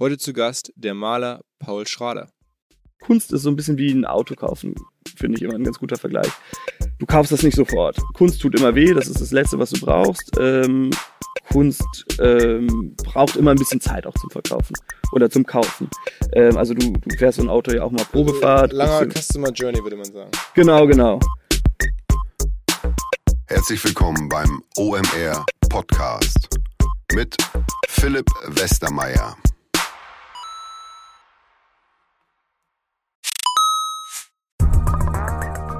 Heute zu Gast der Maler Paul Schrader. Kunst ist so ein bisschen wie ein Auto kaufen, finde ich immer ein ganz guter Vergleich. Du kaufst das nicht sofort. Kunst tut immer weh, das ist das Letzte, was du brauchst. Ähm, Kunst ähm, braucht immer ein bisschen Zeit auch zum Verkaufen oder zum Kaufen. Ähm, also du, du fährst so ein Auto ja auch mal Probefahrt. Langer Customer Journey, würde man sagen. Genau, genau. Herzlich willkommen beim OMR Podcast mit Philipp Westermeier.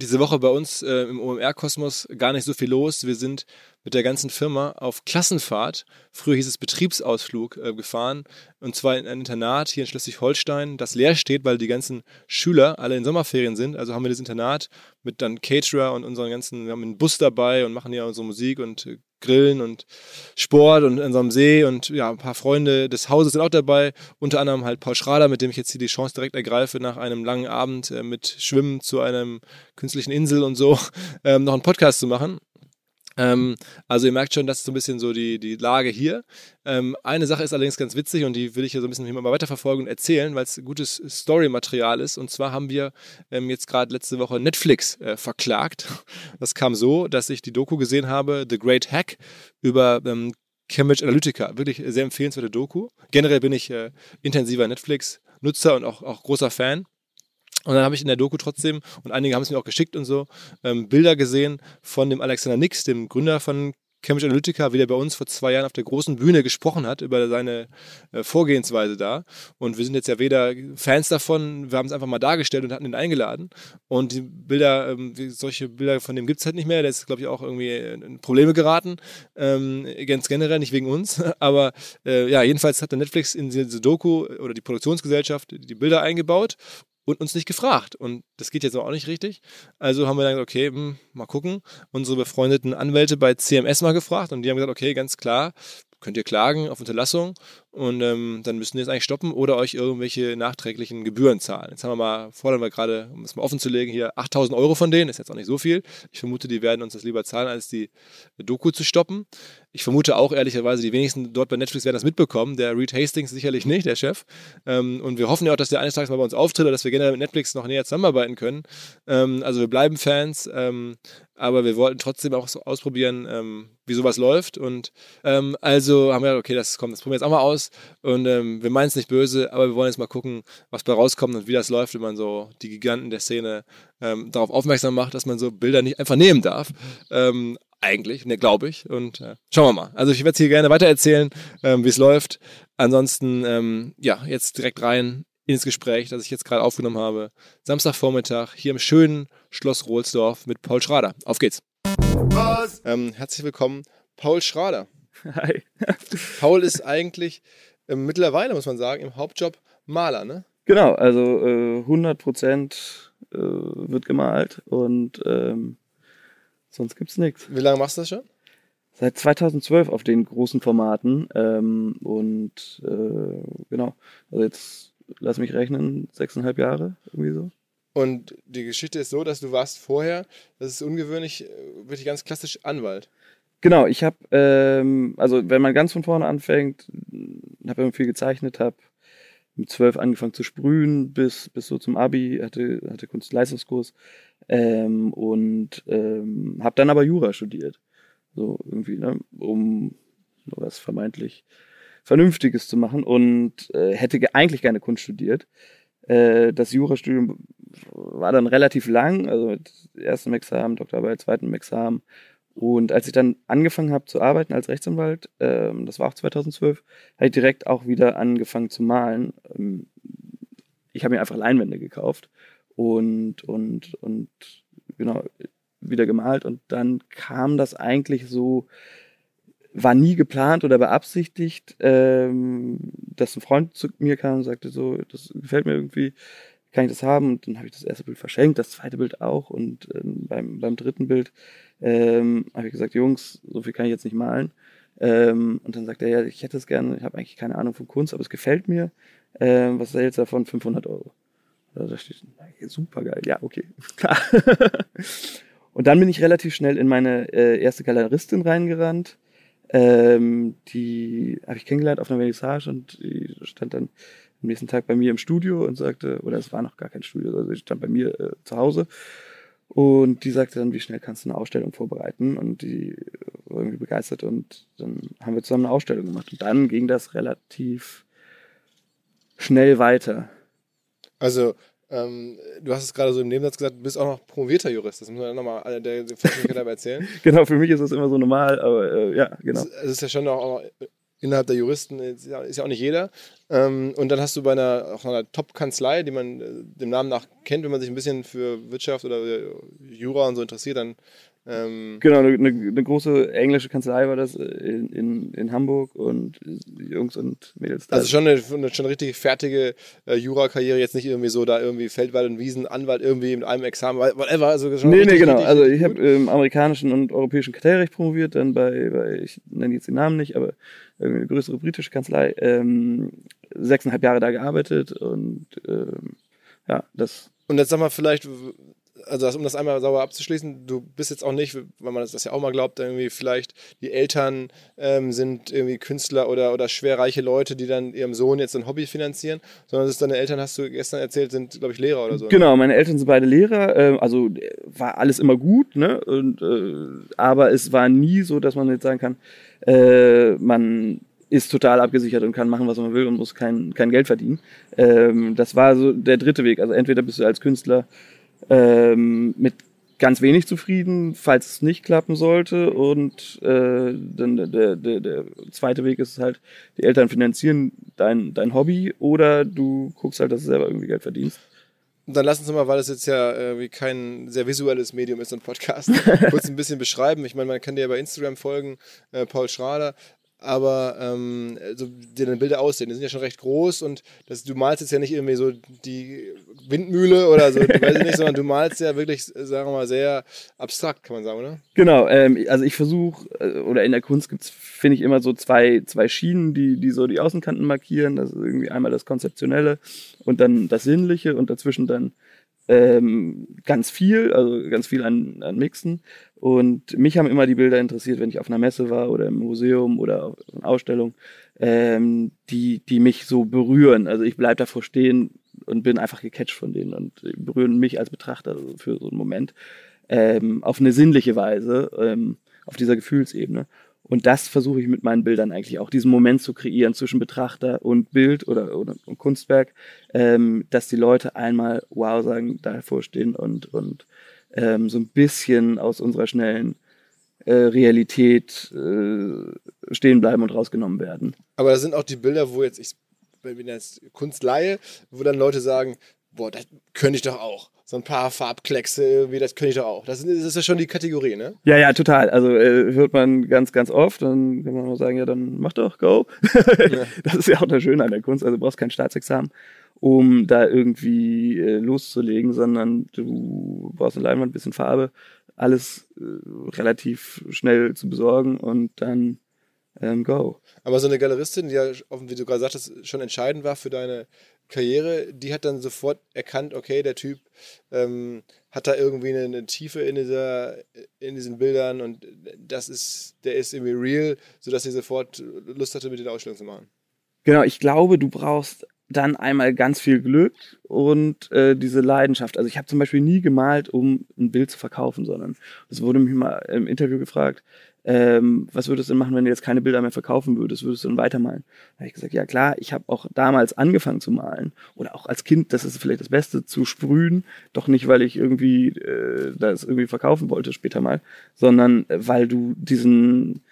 Diese Woche bei uns äh, im OMR-Kosmos gar nicht so viel los. Wir sind mit der ganzen Firma auf Klassenfahrt, früher hieß es Betriebsausflug, äh, gefahren. Und zwar in ein Internat hier in Schleswig-Holstein, das leer steht, weil die ganzen Schüler alle in Sommerferien sind. Also haben wir das Internat mit dann Caterer und unseren ganzen, wir haben einen Bus dabei und machen hier unsere Musik und äh, Grillen und Sport und in unserem See und ja, ein paar Freunde des Hauses sind auch dabei, unter anderem halt Paul Schrader, mit dem ich jetzt hier die Chance direkt ergreife, nach einem langen Abend äh, mit Schwimmen zu einem künstlichen Insel und so, ähm, noch einen Podcast zu machen. Ähm, also ihr merkt schon, das ist so ein bisschen so die, die Lage hier. Ähm, eine Sache ist allerdings ganz witzig und die will ich ja so ein bisschen mal weiterverfolgen und erzählen, weil es gutes Story-Material ist. Und zwar haben wir ähm, jetzt gerade letzte Woche Netflix äh, verklagt. Das kam so, dass ich die Doku gesehen habe, The Great Hack, über ähm, Cambridge Analytica. Wirklich sehr empfehlenswerte Doku. Generell bin ich äh, intensiver Netflix-Nutzer und auch, auch großer Fan. Und dann habe ich in der Doku trotzdem, und einige haben es mir auch geschickt und so, ähm, Bilder gesehen von dem Alexander Nix, dem Gründer von Cambridge Analytica, wie der bei uns vor zwei Jahren auf der großen Bühne gesprochen hat über seine äh, Vorgehensweise da. Und wir sind jetzt ja weder Fans davon, wir haben es einfach mal dargestellt und hatten ihn eingeladen. Und die Bilder, ähm, solche Bilder von dem gibt es halt nicht mehr. Der ist, glaube ich, auch irgendwie in Probleme geraten. Ähm, ganz generell, nicht wegen uns. Aber äh, ja, jedenfalls hat der Netflix in diese Doku oder die Produktionsgesellschaft die Bilder eingebaut und uns nicht gefragt. Und das geht jetzt auch nicht richtig. Also haben wir dann gesagt, okay, hm, mal gucken. Unsere befreundeten Anwälte bei CMS mal gefragt und die haben gesagt, okay, ganz klar, könnt ihr klagen auf Unterlassung und ähm, dann müssen wir es eigentlich stoppen oder euch irgendwelche nachträglichen Gebühren zahlen. Jetzt haben wir mal, fordern wir gerade, um es mal offen zu legen, hier 8000 Euro von denen, ist jetzt auch nicht so viel. Ich vermute, die werden uns das lieber zahlen, als die Doku zu stoppen. Ich vermute auch ehrlicherweise, die wenigsten dort bei Netflix werden das mitbekommen. Der Reed Hastings sicherlich nicht, der Chef. Ähm, und wir hoffen ja auch, dass der eines Tages mal bei uns auftritt oder dass wir generell mit Netflix noch näher zusammenarbeiten können. Ähm, also wir bleiben Fans, ähm, aber wir wollten trotzdem auch so ausprobieren, ähm, wie sowas läuft. Und ähm, also haben wir gesagt, okay, das kommt, das probieren wir jetzt auch mal aus. Und ähm, wir meinen es nicht böse, aber wir wollen jetzt mal gucken, was bei rauskommt und wie das läuft, wenn man so die Giganten der Szene darauf aufmerksam macht, dass man so Bilder nicht einfach nehmen darf. Ähm, eigentlich, ne, glaube ich. Und äh, schauen wir mal. Also ich werde hier gerne weitererzählen, ähm, wie es läuft. Ansonsten, ähm, ja, jetzt direkt rein ins Gespräch, das ich jetzt gerade aufgenommen habe. Samstagvormittag hier im schönen Schloss Rohlsdorf mit Paul Schrader. Auf geht's. Ähm, herzlich willkommen, Paul Schrader. Hi. Paul ist eigentlich äh, mittlerweile, muss man sagen, im Hauptjob Maler, ne? Genau, also äh, 100 Prozent äh, wird gemalt und ähm, Sonst gibt's nichts. Wie lange machst du das schon? seit 2012 auf den großen Formaten. Ähm, und äh, genau, also jetzt lass mich rechnen, sechseinhalb Jahre, irgendwie so. Und die Geschichte ist so, dass du warst vorher, das ist ungewöhnlich, äh, wirklich ganz klassisch Anwalt. Genau, ich habe, ähm, also wenn man ganz von vorne anfängt, habe immer viel gezeichnet, habe mit zwölf angefangen zu sprühen bis, bis so zum Abi, hatte, hatte Kunstleistungskurs ähm, und ähm, habe dann aber Jura studiert. So irgendwie, ne, um was vermeintlich Vernünftiges zu machen und äh, hätte eigentlich gerne Kunst studiert. Äh, das Jurastudium war dann relativ lang, also mit ersten Examen, Doktorarbeit, zweiten Examen. Und als ich dann angefangen habe zu arbeiten als Rechtsanwalt, ähm, das war auch 2012, habe ich direkt auch wieder angefangen zu malen. Ähm, ich habe mir einfach Leinwände gekauft und, und, und genau, wieder gemalt. Und dann kam das eigentlich so, war nie geplant oder beabsichtigt, ähm, dass ein Freund zu mir kam und sagte so, das gefällt mir irgendwie, kann ich das haben? Und dann habe ich das erste Bild verschenkt, das zweite Bild auch. Und ähm, beim, beim dritten Bild ähm, habe ich gesagt, Jungs, so viel kann ich jetzt nicht malen. Ähm, und dann sagt er, ja, ich hätte es gerne, ich habe eigentlich keine Ahnung von Kunst, aber es gefällt mir. Ähm, was ist jetzt davon? 500 Euro. Da steht, super geil, ja, okay, klar. und dann bin ich relativ schnell in meine äh, erste Galeristin reingerannt. Ähm, die habe ich kennengelernt auf einer Vernissage und die stand dann am nächsten Tag bei mir im Studio und sagte, oder es war noch gar kein Studio, also ich stand bei mir äh, zu Hause und die sagte dann, wie schnell kannst du eine Ausstellung vorbereiten und die war irgendwie begeistert und dann haben wir zusammen eine Ausstellung gemacht und dann ging das relativ schnell weiter. Also ähm, du hast es gerade so im Nebensatz gesagt, du bist auch noch promovierter Jurist. Das muss man nochmal alle der, der erzählen. genau, für mich ist das immer so normal, aber äh, ja, genau. Es ist ja schon auch innerhalb der Juristen ist ja, auch nicht jeder. Ähm, und dann hast du bei einer, einer Top-Kanzlei, die man äh, dem Namen nach kennt, wenn man sich ein bisschen für Wirtschaft oder Jura und so interessiert, dann ähm genau, eine, eine, große englische Kanzlei war das äh, in, in, in Hamburg und Jungs und Mädels. Da. Also schon eine, eine schon richtig fertige äh, Jura-Karriere, jetzt nicht irgendwie so da irgendwie Feldwald und Wiesen, Anwalt irgendwie mit einem Examen, whatever. Also schon nee, richtig, nee, genau. also ich habe im amerikanischen und europäischen Kartellrecht promoviert, dann bei, bei ich nenne jetzt den Namen nicht, aber eine größere britische Kanzlei, ähm, sechseinhalb Jahre da gearbeitet und ähm, ja, das. Und jetzt sag mal vielleicht, also um das einmal sauber abzuschließen, du bist jetzt auch nicht, weil man das ja auch mal glaubt, irgendwie vielleicht die Eltern ähm, sind irgendwie Künstler oder, oder schwerreiche Leute, die dann ihrem Sohn jetzt ein Hobby finanzieren, sondern deine Eltern, hast du gestern erzählt, sind, glaube ich, Lehrer oder so. Ne? Genau, meine Eltern sind beide Lehrer, äh, also war alles immer gut, ne? Und, äh, aber es war nie so, dass man jetzt sagen kann, äh, man ist total abgesichert und kann machen, was man will und muss kein, kein Geld verdienen. Ähm, das war so der dritte Weg. Also entweder bist du als Künstler ähm, mit ganz wenig zufrieden, falls es nicht klappen sollte. Und äh, dann der, der, der zweite Weg ist halt, die Eltern finanzieren dein, dein Hobby oder du guckst halt, dass du selber irgendwie Geld verdienst. Und dann lass uns mal, weil das jetzt ja irgendwie kein sehr visuelles Medium ist, ein Podcast, kurz ein bisschen beschreiben. Ich meine, man kann dir ja bei Instagram folgen, äh, Paul Schrader aber ähm, so die deine Bilder aussehen, die sind ja schon recht groß und das, du malst jetzt ja nicht irgendwie so die Windmühle oder so, weiß ich nicht, sondern du malst ja wirklich, sagen wir mal, sehr abstrakt, kann man sagen, oder? Genau, ähm, also ich versuche, äh, oder in der Kunst gibt es, finde ich, immer so zwei, zwei Schienen, die, die so die Außenkanten markieren. Das ist irgendwie einmal das Konzeptionelle und dann das Sinnliche und dazwischen dann ähm, ganz viel, also ganz viel an, an Mixen. Und mich haben immer die Bilder interessiert, wenn ich auf einer Messe war oder im Museum oder auf einer Ausstellung, ähm, die, die mich so berühren. Also ich bleibe davor stehen und bin einfach gecatcht von denen und berühren mich als Betrachter für so einen Moment ähm, auf eine sinnliche Weise, ähm, auf dieser Gefühlsebene. Und das versuche ich mit meinen Bildern eigentlich auch, diesen Moment zu kreieren zwischen Betrachter und Bild oder, oder und Kunstwerk, ähm, dass die Leute einmal wow sagen, davor stehen und, und ähm, so ein bisschen aus unserer schnellen äh, Realität äh, stehen bleiben und rausgenommen werden. Aber da sind auch die Bilder, wo jetzt ich, wenn ich jetzt Kunst leihe, wo dann Leute sagen, boah, das könnte ich doch auch so ein paar Farbkleckse irgendwie, das könnte ich doch auch. Das ist, das ist ja schon die Kategorie, ne? Ja, ja, total. Also äh, hört man ganz, ganz oft. Dann kann man nur sagen, ja, dann mach doch, go. Das ist ja auch das Schöne an der Kunst. Also du brauchst kein Staatsexamen, um da irgendwie äh, loszulegen, sondern du brauchst eine Leinwand, ein bisschen Farbe alles äh, relativ schnell zu besorgen und dann ähm, go. Aber so eine Galeristin, die ja, wie du gerade sagtest, schon entscheidend war für deine Karriere, die hat dann sofort erkannt, okay, der Typ ähm, hat da irgendwie eine, eine, Tiefe in, dieser, in diesen Bildern und das ist, der ist irgendwie real, sodass sie sofort Lust hatte, mit den Ausstellungen zu machen. Genau, ich glaube, du brauchst dann einmal ganz viel Glück und äh, diese Leidenschaft. Also ich habe zum Beispiel nie gemalt, um ein Bild zu verkaufen, sondern es wurde mich mal im Interview gefragt, ähm, was würdest du denn machen, wenn du jetzt keine Bilder mehr verkaufen würdest? Würdest du dann weitermalen? Da habe ich gesagt, ja klar, ich habe auch damals angefangen zu malen oder auch als Kind, das ist vielleicht das Beste, zu sprühen, doch nicht, weil ich irgendwie äh, das irgendwie verkaufen wollte später mal, sondern äh, weil du diesen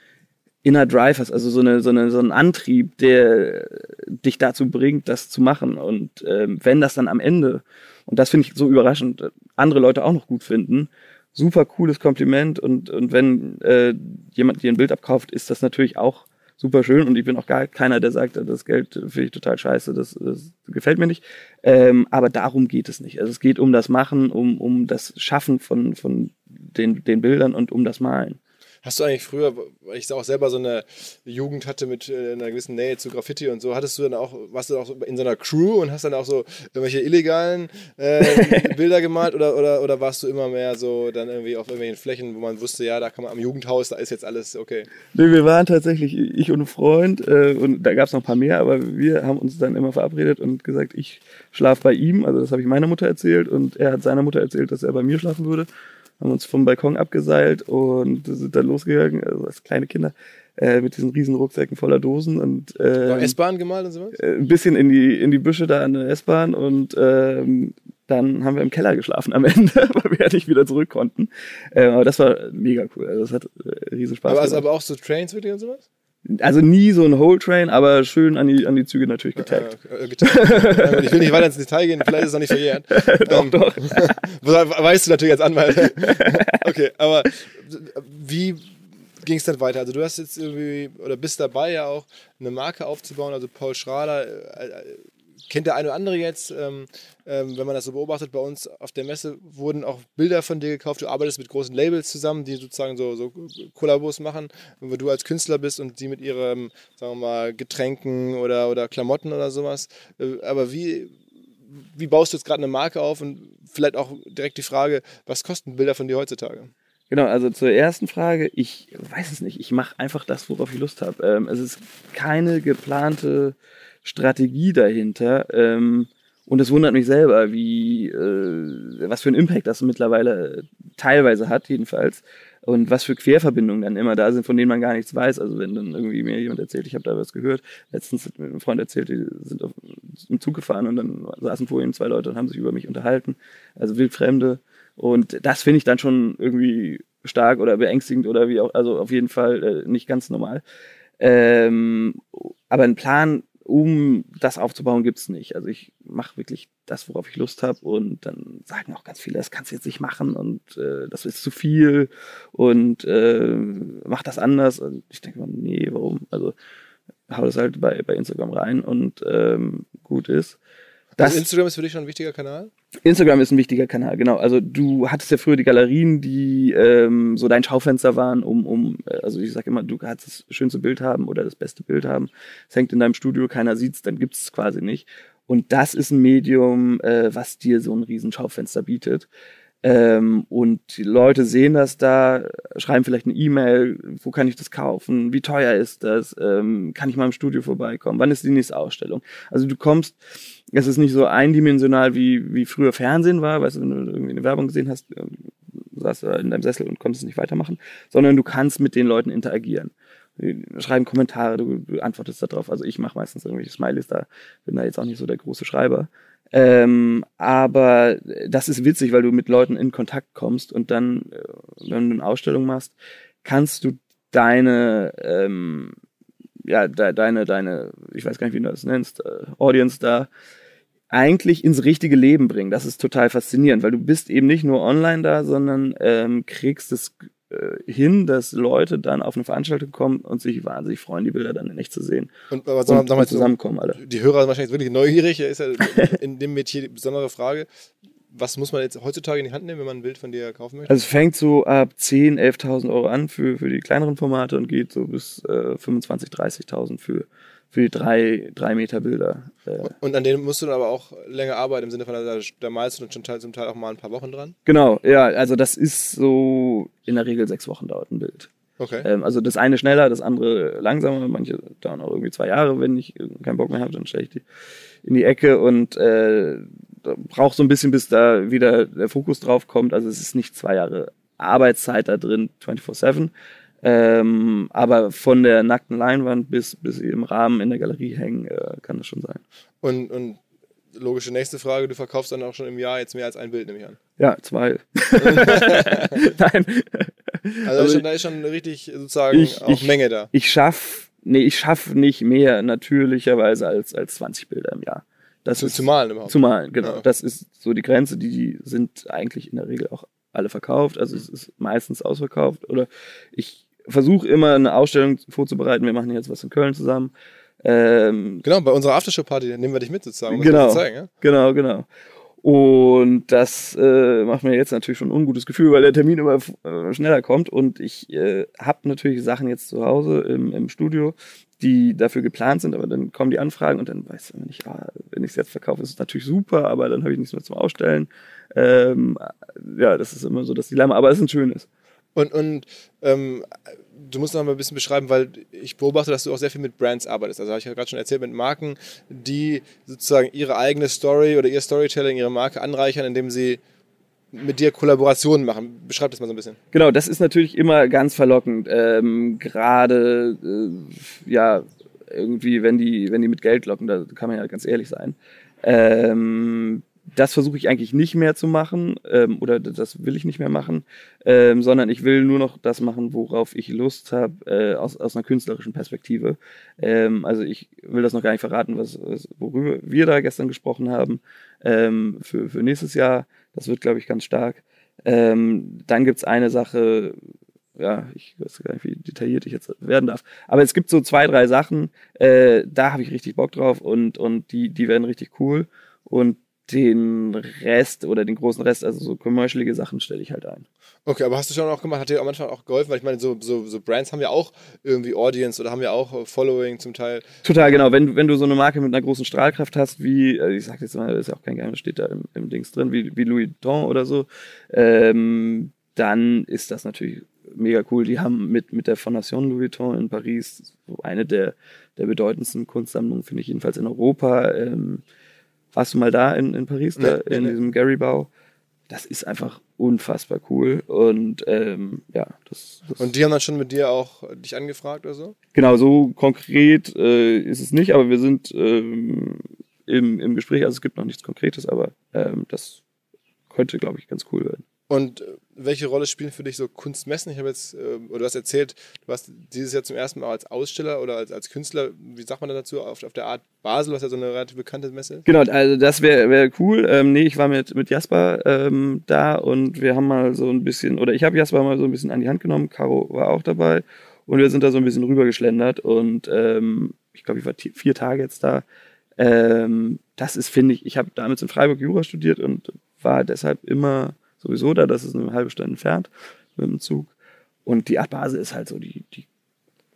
Inner Drive hast, also so, eine, so, eine, so einen Antrieb, der dich dazu bringt, das zu machen. Und ähm, wenn das dann am Ende, und das finde ich so überraschend, andere Leute auch noch gut finden, super cooles Kompliment und, und wenn äh, jemand dir ein Bild abkauft, ist das natürlich auch super schön und ich bin auch gar keiner, der sagt, das Geld finde ich total scheiße, das, das gefällt mir nicht. Ähm, aber darum geht es nicht. Also es geht um das Machen, um, um das Schaffen von, von den, den Bildern und um das Malen. Hast du eigentlich früher, weil ich auch selber so eine Jugend hatte mit äh, einer gewissen Nähe zu Graffiti und so, hattest du dann auch, warst du auch in so einer Crew und hast dann auch so irgendwelche illegalen äh, Bilder gemalt oder, oder, oder warst du immer mehr so dann irgendwie auf irgendwelchen Flächen, wo man wusste, ja, da kann man am Jugendhaus, da ist jetzt alles okay? Nee, wir waren tatsächlich, ich und ein Freund äh, und da gab es noch ein paar mehr, aber wir haben uns dann immer verabredet und gesagt, ich schlafe bei ihm, also das habe ich meiner Mutter erzählt und er hat seiner Mutter erzählt, dass er bei mir schlafen würde haben uns vom Balkon abgeseilt und sind dann losgegangen, also als kleine Kinder, äh, mit diesen riesen Rucksäcken voller Dosen und äh, S-Bahn gemalt und sowas? Äh, ein bisschen in die, in die Büsche da an der S-Bahn und ähm, dann haben wir im Keller geschlafen am Ende, weil wir ja nicht wieder zurück konnten. Äh, aber das war mega cool. Also das hat äh, riesen Spaß aber, also, aber auch so Trains wirklich und sowas? Also nie so ein Whole Train, aber schön an die, an die Züge natürlich getaggt. Äh, äh, getaggt. ich will nicht weiter ins Detail gehen, vielleicht ist es noch nicht verjährt. doch, ähm, doch. weißt du natürlich als Anwalt. okay, aber wie ging es dann weiter? Also du hast jetzt irgendwie, oder bist dabei ja auch, eine Marke aufzubauen, also Paul Schrader äh, kennt der eine oder andere jetzt, ähm, ähm, wenn man das so beobachtet, bei uns auf der Messe wurden auch Bilder von dir gekauft. Du arbeitest mit großen Labels zusammen, die sozusagen so, so Kollabos machen, wo du als Künstler bist und die mit ihren, sagen wir mal, Getränken oder, oder Klamotten oder sowas. Äh, aber wie, wie baust du jetzt gerade eine Marke auf und vielleicht auch direkt die Frage, was kosten Bilder von dir heutzutage? Genau, also zur ersten Frage, ich weiß es nicht. Ich mache einfach das, worauf ich Lust habe. Ähm, es ist keine geplante Strategie dahinter. Ähm, und es wundert mich selber, wie, äh, was für einen Impact das mittlerweile teilweise hat, jedenfalls. Und was für Querverbindungen dann immer da sind, von denen man gar nichts weiß. Also wenn dann irgendwie mir jemand erzählt, ich habe da was gehört. Letztens hat mir ein Freund erzählt, die sind auf, im Zug gefahren und dann saßen vor ihm zwei Leute und haben sich über mich unterhalten. Also wildfremde. Und das finde ich dann schon irgendwie stark oder beängstigend oder wie auch, also auf jeden Fall äh, nicht ganz normal. Ähm, aber ein Plan um das aufzubauen, gibt es nicht. Also ich mache wirklich das, worauf ich Lust habe und dann sagen auch ganz viele, das kannst du jetzt nicht machen und äh, das ist zu viel und äh, mach das anders. Und ich denke mal, nee, warum? Also hau das halt bei, bei Instagram rein und ähm, gut ist. Das, also Instagram ist für dich schon ein wichtiger Kanal? Instagram ist ein wichtiger Kanal, genau. Also du hattest ja früher die Galerien, die ähm, so dein Schaufenster waren, um, um, äh, also ich sage immer, du kannst das schönste Bild haben oder das beste Bild haben. Es hängt in deinem Studio, keiner sieht's, dann gibt's es quasi nicht. Und das ist ein Medium, äh, was dir so ein riesen Schaufenster bietet. Ähm, und die Leute sehen das da, schreiben vielleicht eine E-Mail, wo kann ich das kaufen, wie teuer ist das, ähm, kann ich mal im Studio vorbeikommen, wann ist die nächste Ausstellung. Also du kommst, es ist nicht so eindimensional wie, wie früher Fernsehen war, weißt du, wenn du irgendwie eine Werbung gesehen hast, ähm, saß in deinem Sessel und konntest nicht weitermachen, sondern du kannst mit den Leuten interagieren schreiben Kommentare, du, du antwortest darauf. Also ich mache meistens irgendwelche Smileys da, bin da jetzt auch nicht so der große Schreiber. Ähm, aber das ist witzig, weil du mit Leuten in Kontakt kommst und dann, äh, wenn du eine Ausstellung machst, kannst du deine, ähm, ja, de deine, deine, ich weiß gar nicht, wie du das nennst, äh, Audience da eigentlich ins richtige Leben bringen. Das ist total faszinierend, weil du bist eben nicht nur online da, sondern ähm, kriegst es äh, hin, dass Leute dann auf eine Veranstaltung kommen und sich wahnsinnig freuen, die Bilder dann in echt zu sehen. Und, aber und, und zusammenkommen alle. Die Hörer sind wahrscheinlich wirklich neugierig, ist ja in dem Metier die besondere Frage. Was muss man jetzt heutzutage in die Hand nehmen, wenn man ein Bild von dir kaufen möchte? Also es fängt so ab 10.000, 11.000 Euro an für, für die kleineren Formate und geht so bis äh, 25.000, 30.000 für, für die drei, drei Meter Bilder. Äh, Und an denen musst du dann aber auch länger arbeiten, im Sinne von, da, da malst du dann schon teil, zum Teil auch mal ein paar Wochen dran. genau, ja, also das ist so in der Regel sechs Wochen dauert ein Bild. Okay. Ähm, also das eine schneller, das andere langsamer. Manche dauern auch irgendwie zwei Jahre, wenn ich keinen Bock mehr habe, dann stelle ich die in die Ecke und äh, braucht so ein bisschen, bis da wieder der Fokus drauf kommt. Also es ist nicht zwei Jahre Arbeitszeit da drin, 24-7. Ähm, aber von der nackten Leinwand bis, bis sie im Rahmen in der Galerie hängen, äh, kann das schon sein. Und, und logische nächste Frage, du verkaufst dann auch schon im Jahr jetzt mehr als ein Bild, nehme ich an. Ja, zwei. Nein. Also da ist schon, da ist schon richtig sozusagen Ich- auch ich- Menge da. Ich schaff, nee, ich nicht mehr natürlicherweise als, als 20 Bilder im Jahr. Das Zu, ist zu malen überhaupt. Zu malen, genau. Ja. Das ist so die Grenze, die, die sind eigentlich in der Regel auch alle verkauft. Also es ist meistens ausverkauft. Oder ich versuche immer eine Ausstellung vorzubereiten. Wir machen jetzt was in Köln zusammen. Ähm, Genau, bei unserer Aftershow-Party nehmen wir dich mit sozusagen, um Genau. zeigen. Ja? genau, genau. Und das äh, macht mir jetzt natürlich schon ein ungutes Gefühl, weil der Termin immer äh, schneller kommt. Und ich äh, habe natürlich Sachen jetzt zu Hause im, im Studio, die dafür geplant sind, aber dann kommen die Anfragen und dann weiß man nicht, ah, wenn ich es jetzt verkaufe, ist es natürlich super, aber dann habe ich nichts mehr zum Ausstellen. Ähm, ja, das ist immer so das Dilemma, aber es ist ein schönes. Und, und ähm, du musst noch mal ein bisschen beschreiben, weil ich beobachte, dass du auch sehr viel mit Brands arbeitest. Also habe ich ja gerade schon erzählt, mit Marken, die sozusagen ihre eigene Story oder ihr Storytelling, ihre Marke anreichern, indem sie mit dir Kollaborationen machen. Beschreib das mal so ein bisschen. Genau, das ist natürlich immer ganz verlockend. Ähm, Gerade, äh, ja, irgendwie, wenn die, wenn die mit Geld locken, da kann man ja ganz ehrlich sein. Ähm, das versuche ich eigentlich nicht mehr zu machen ähm, oder das will ich nicht mehr machen, ähm, sondern ich will nur noch das machen, worauf ich Lust habe, äh, aus, aus einer künstlerischen Perspektive. Ähm, also ich will das noch gar nicht verraten, was, was, worüber wir da gestern gesprochen haben ähm, für, für nächstes Jahr. Das wird, glaube ich, ganz stark. Ähm, dann gibt's eine Sache, ja, ich weiß gar nicht, wie detailliert ich jetzt werden darf. Aber es gibt so zwei, drei Sachen, äh, da habe ich richtig Bock drauf und, und die, die werden richtig cool. Und den Rest oder den großen Rest, also so commercialige Sachen, stelle ich halt ein. Okay, aber hast du schon auch gemacht, hat dir am Anfang auch geholfen? Weil ich meine, so, so, so Brands haben ja auch irgendwie Audience oder haben ja auch äh, Following zum Teil. Total, genau. Wenn, wenn du so eine Marke mit einer großen Strahlkraft hast, wie, äh, ich sag jetzt mal, das ist ja auch kein Geheimnis, steht da im, im Dings drin, wie, wie Louis Vuitton oder so, ähm, dann ist das natürlich mega cool. Die haben mit, mit der Fondation Louis Vuitton in Paris so eine der, der bedeutendsten Kunstsammlungen, finde ich jedenfalls in Europa. Ähm, warst du mal da in, in Paris, da, Nee, in nee. diesem Gary-Bau? Das ist einfach unfassbar cool und ähm, ja, das, das Und die haben dann schon mit dir auch dich angefragt oder so? Genau, so konkret äh, ist es nicht, aber wir sind ähm, im, im Gespräch. Also es gibt noch nichts Konkretes, aber ähm, das könnte, glaube ich, ganz cool werden. Und welche Rolle spielen für dich so Kunstmessen? Ich habe jetzt, äh, oder du hast erzählt, du warst dieses Jahr zum ersten Mal als Aussteller oder als, als Künstler, wie sagt man da dazu, auf, auf der Art Basel, was ja so eine relativ bekannte Messe ist? Genau, also das wäre wär cool. Ähm, nee, ich war mit, mit Jasper ähm, da und wir haben mal so ein bisschen, oder ich habe Jasper mal so ein bisschen an die Hand genommen, Caro war auch dabei und wir sind da so ein bisschen rübergeschlendert und ähm, ich glaube, ich war vier Tage jetzt da. Ähm, das ist, finde ich, ich habe damals in Freiburg Jura studiert und war deshalb immer sowieso da, das ist eine halbe Stunde entfernt mit dem Zug. Und die Art Basel ist halt so die, die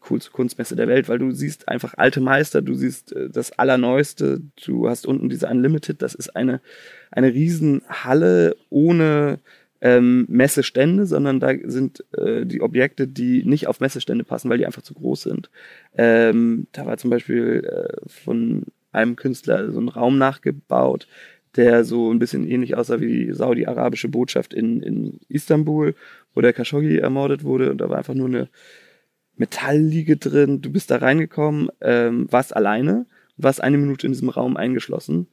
coolste Kunstmesse der Welt, weil du siehst einfach alte Meister, du siehst äh, das Allerneueste, du hast unten diese Unlimited, das ist eine, eine Riesenhalle ohne ähm, Messestände, sondern da sind äh, die Objekte, die nicht auf Messestände passen, weil die einfach zu groß sind. Ähm, da war zum Beispiel äh, von einem Künstler so ein Raum nachgebaut, der so ein bisschen ähnlich aussah wie die saudi-arabische Botschaft in, in Istanbul, wo der Khashoggi ermordet wurde. Und da war einfach nur eine Metallliege drin. Du bist da reingekommen, ähm, warst alleine, warst eine Minute in diesem Raum eingeschlossen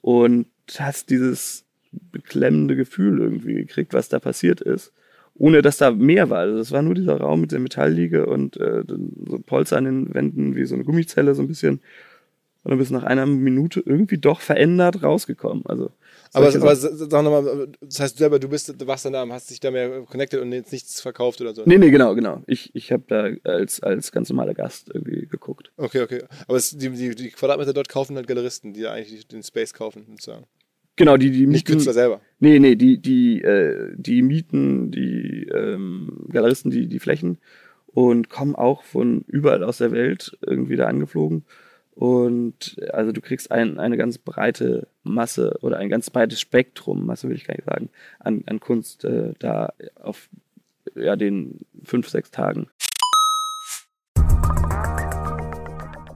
und hast dieses beklemmende Gefühl irgendwie gekriegt, was da passiert ist, ohne dass da mehr war. Also es war nur dieser Raum mit der Metallliege und äh, so Polster an den Wänden wie so eine Gummizelle so ein bisschen. Und dann bist du nach einer Minute irgendwie doch verändert rausgekommen. Also Aber, aber sag nochmal, das heißt, du selber, du bist, du warst dann da, hast dich da mehr connected und jetzt nichts verkauft oder so. Nee, nee, genau, genau. Ich, ich habe da als, als ganz normaler Gast irgendwie geguckt. Okay, okay. Aber es, die, die, die Quadratmeter dort kaufen halt Galeristen, die ja eigentlich den Space kaufen, sozusagen. Genau, die, die Nicht mieten, Künstler selber. Nee, nee, die, die, äh, die mieten, die ähm, Galeristen, die, die Flächen und kommen auch von überall aus der Welt irgendwie da angeflogen. Und also du kriegst ein, eine ganz breite Masse oder ein ganz breites Spektrum, Masse will ich gar nicht sagen, an, an Kunst äh, da auf ja, den fünf, sechs Tagen.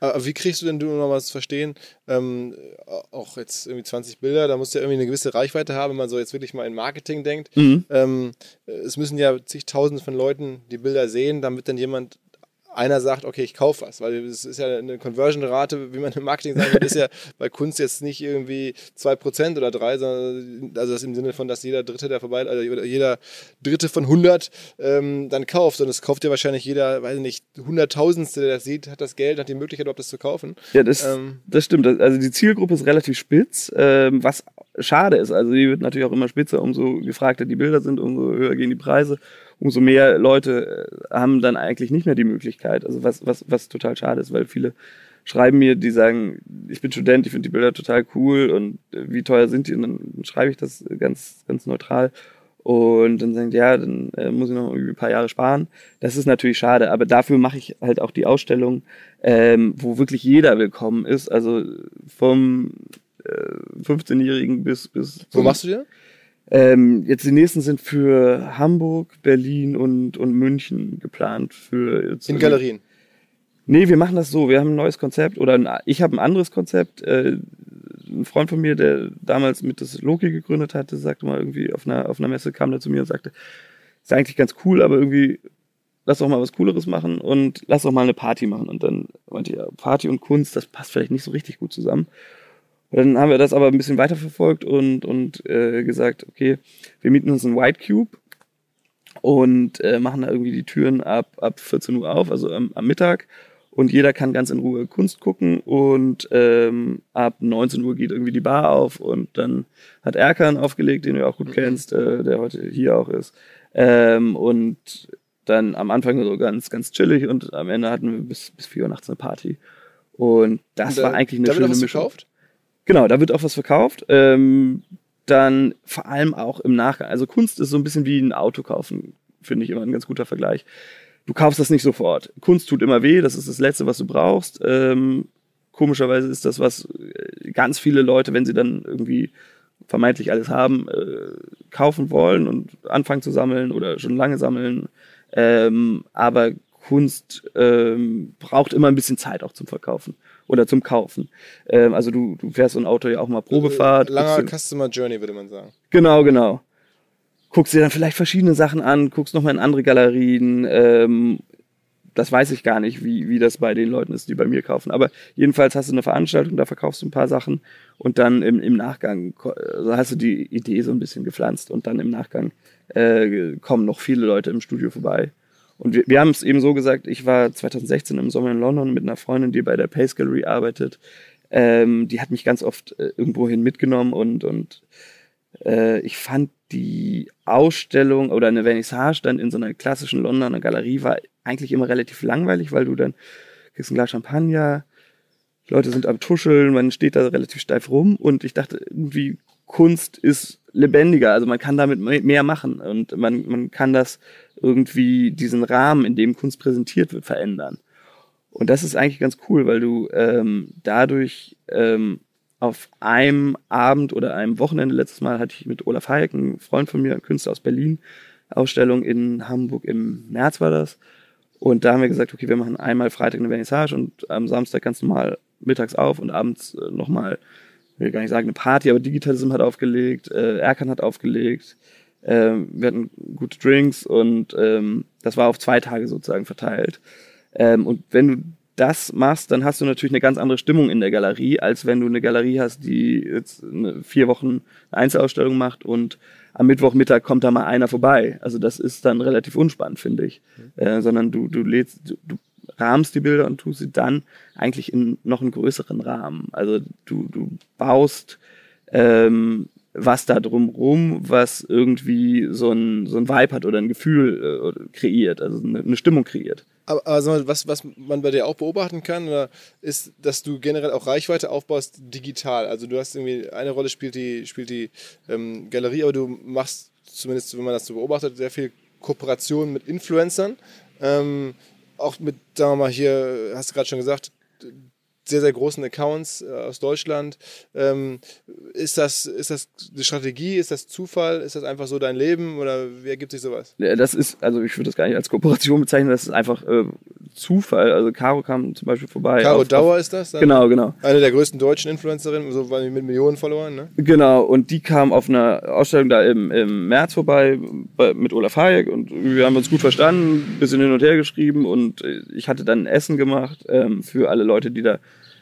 Aber wie kriegst du denn du noch was verstehen? Ähm, auch jetzt irgendwie 20 Bilder, da musst du ja irgendwie eine gewisse Reichweite haben, wenn man so jetzt wirklich mal in Marketing denkt. Mhm. Ähm, es müssen ja zigtausende von Leuten die Bilder sehen, damit dann jemand einer sagt, okay, ich kaufe was, weil es ist ja eine Conversion-Rate, wie man im Marketing sagen würde, ist ja bei Kunst jetzt nicht irgendwie 2% oder 3%, sondern also das im Sinne von, dass jeder Dritte, der vorbei, also jeder Dritte von 100 ähm, dann kauft. Und es kauft ja wahrscheinlich jeder, weiß ich nicht, Hunderttausendste, der das sieht, hat das Geld, hat die Möglichkeit, überhaupt das zu kaufen. Ja, das, Ähm. das stimmt. Also die Zielgruppe ist relativ spitz, ähm, was schade ist. Also die wird natürlich auch immer spitzer, umso gefragter die Bilder sind, umso höher gehen die Preise, umso mehr Leute äh, haben dann eigentlich nicht mehr die Möglichkeit. Also was, was, was total schade ist, weil viele schreiben mir, die sagen, ich bin Student, ich finde die Bilder total cool und äh, wie teuer sind die? Und dann schreibe ich das ganz, ganz neutral. Und dann sagen die, ja, dann äh, muss ich noch irgendwie ein paar Jahre sparen. Das ist natürlich schade, aber dafür mache ich halt auch die Ausstellung, ähm, wo wirklich jeder willkommen ist. Also vom äh, 15-Jährigen bis bis Wo machst du dir? Ähm, jetzt die nächsten sind für Hamburg, Berlin und, und München geplant. Für In Galerien. Nee, wir machen das so. Wir haben ein neues Konzept oder ein, ich habe ein anderes Konzept. Äh, ein Freund von mir, der damals mit das Loki gegründet hatte, sagte mal irgendwie auf einer, auf einer Messe, kam der zu mir und sagte, ist eigentlich ganz cool, aber irgendwie lass doch mal was Cooleres machen und lass doch mal eine Party machen. Und dann meinte ich, ja, Party und Kunst, das passt vielleicht nicht so richtig gut zusammen. Dann haben wir das aber ein bisschen weiterverfolgt und, und äh, gesagt, okay, wir mieten uns einen White Cube und äh, machen da irgendwie die Türen ab, ab 14 Uhr auf, also am, am Mittag. Und jeder kann ganz in Ruhe Kunst gucken und ähm, ab 19 Uhr geht irgendwie die Bar auf und dann hat Erkan aufgelegt, den du auch gut kennst, äh, der heute hier auch ist. Ähm, und dann am Anfang so ganz, ganz chillig und am Ende hatten wir bis, bis 4 Uhr nachts eine Party. Und das Und, war äh, eigentlich eine da schöne Mischung. verkauft? Genau, da wird auch was verkauft. Ähm, dann vor allem auch im Nachgang. Also Kunst ist so ein bisschen wie ein Auto kaufen, finde ich immer ein ganz guter Vergleich. Du kaufst das nicht sofort. Kunst tut immer weh, das ist das Letzte, was du brauchst. Ähm, komischerweise ist das, was äh, ganz viele Leute, wenn sie dann irgendwie vermeintlich alles haben, äh, kaufen wollen und anfangen zu sammeln oder schon lange sammeln. Ähm, aber Kunst ähm, braucht immer ein bisschen Zeit auch zum Verkaufen oder zum Kaufen. Ähm, also du, du fährst so ein Auto ja auch mal Probefahrt. Langer guckst Customer Journey, würde man sagen. Genau, genau. Guckst dir dann vielleicht verschiedene Sachen an, guckst nochmal in andere Galerien. Ähm, das weiß ich gar nicht, wie, wie das bei den Leuten ist, die bei mir kaufen. Aber jedenfalls hast du eine Veranstaltung, da verkaufst du ein paar Sachen und dann im, im Nachgang also hast du die Idee so ein bisschen gepflanzt und dann im Nachgang äh, kommen noch viele Leute im Studio vorbei. Und wir, wir haben es eben so gesagt, ich war 2016 im Sommer in London mit einer Freundin, die bei der Pace Gallery arbeitet. Ähm, die hat mich ganz oft äh, irgendwohin mitgenommen und, und äh, ich fand die Ausstellung oder eine Vernissage dann in so einer klassischen Londoner Galerie war eigentlich immer relativ langweilig, weil du dann kriegst ein Glas Champagner, Leute sind am Tuscheln, man steht da relativ steif rum und ich dachte irgendwie Kunst ist lebendiger, also man kann damit me- mehr machen und man, man kann das irgendwie diesen Rahmen, in dem Kunst präsentiert wird, verändern. Und das ist eigentlich ganz cool, weil du ähm, dadurch ähm, auf einem Abend oder einem Wochenende, letztes Mal hatte ich mit Olaf Hayek, ein Freund von mir, ein Künstler aus Berlin, Ausstellung in Hamburg im März war das. Und da haben wir gesagt, okay, wir machen einmal Freitag eine Vernissage und am Samstag ganz normal mittags auf und abends äh, nochmal, will gar nicht sagen eine Party, aber Digitalism hat aufgelegt, äh, Erkan hat aufgelegt, äh, wir hatten gute Drinks und ähm, das war auf zwei Tage sozusagen verteilt. Ähm, und wenn du das machst, dann hast du natürlich eine ganz andere Stimmung in der Galerie, als wenn du eine Galerie hast, die jetzt vier Wochen eine Einzelausstellung macht und am Mittwochmittag kommt da mal einer vorbei. Also das ist dann relativ unspannend, finde ich. Mhm. Äh, sondern du, du lädst, du, du rahmst die Bilder und tust sie dann eigentlich in noch einen größeren Rahmen. Also du, du baust ähm, was da drumrum, was irgendwie so ein, so ein Vibe hat oder ein Gefühl äh, kreiert, also eine, eine Stimmung kreiert. Aber also was, was man bei dir auch beobachten kann, ist, dass du generell auch Reichweite aufbaust digital. Also du hast irgendwie, eine Rolle spielt die, spielt die ähm, Galerie, aber du machst, zumindest wenn man das so beobachtet, sehr viel Kooperation mit Influencern. Ähm, auch mit, sagen wir mal, hier, hast du gerade schon gesagt, sehr, sehr großen Accounts äh, aus Deutschland. Ähm, ist, das, ist das eine Strategie? Ist das Zufall? Ist das einfach so dein Leben? Oder wie ergibt sich sowas? Das ist, also ich würde das gar nicht als Kooperation bezeichnen, das ist einfach äh, Zufall. Also Caro kam zum Beispiel vorbei. Caro auf, Dauer ist das? Dann? Genau, genau. Eine der größten deutschen Influencerinnen, so mit Millionen Followern, ne? Genau, und die kam auf einer Ausstellung da im, im März vorbei bei, mit Olaf Hayek und wir haben uns gut verstanden, bisschen hin und her geschrieben und äh, ich hatte dann ein Essen gemacht ähm, für alle Leute, die da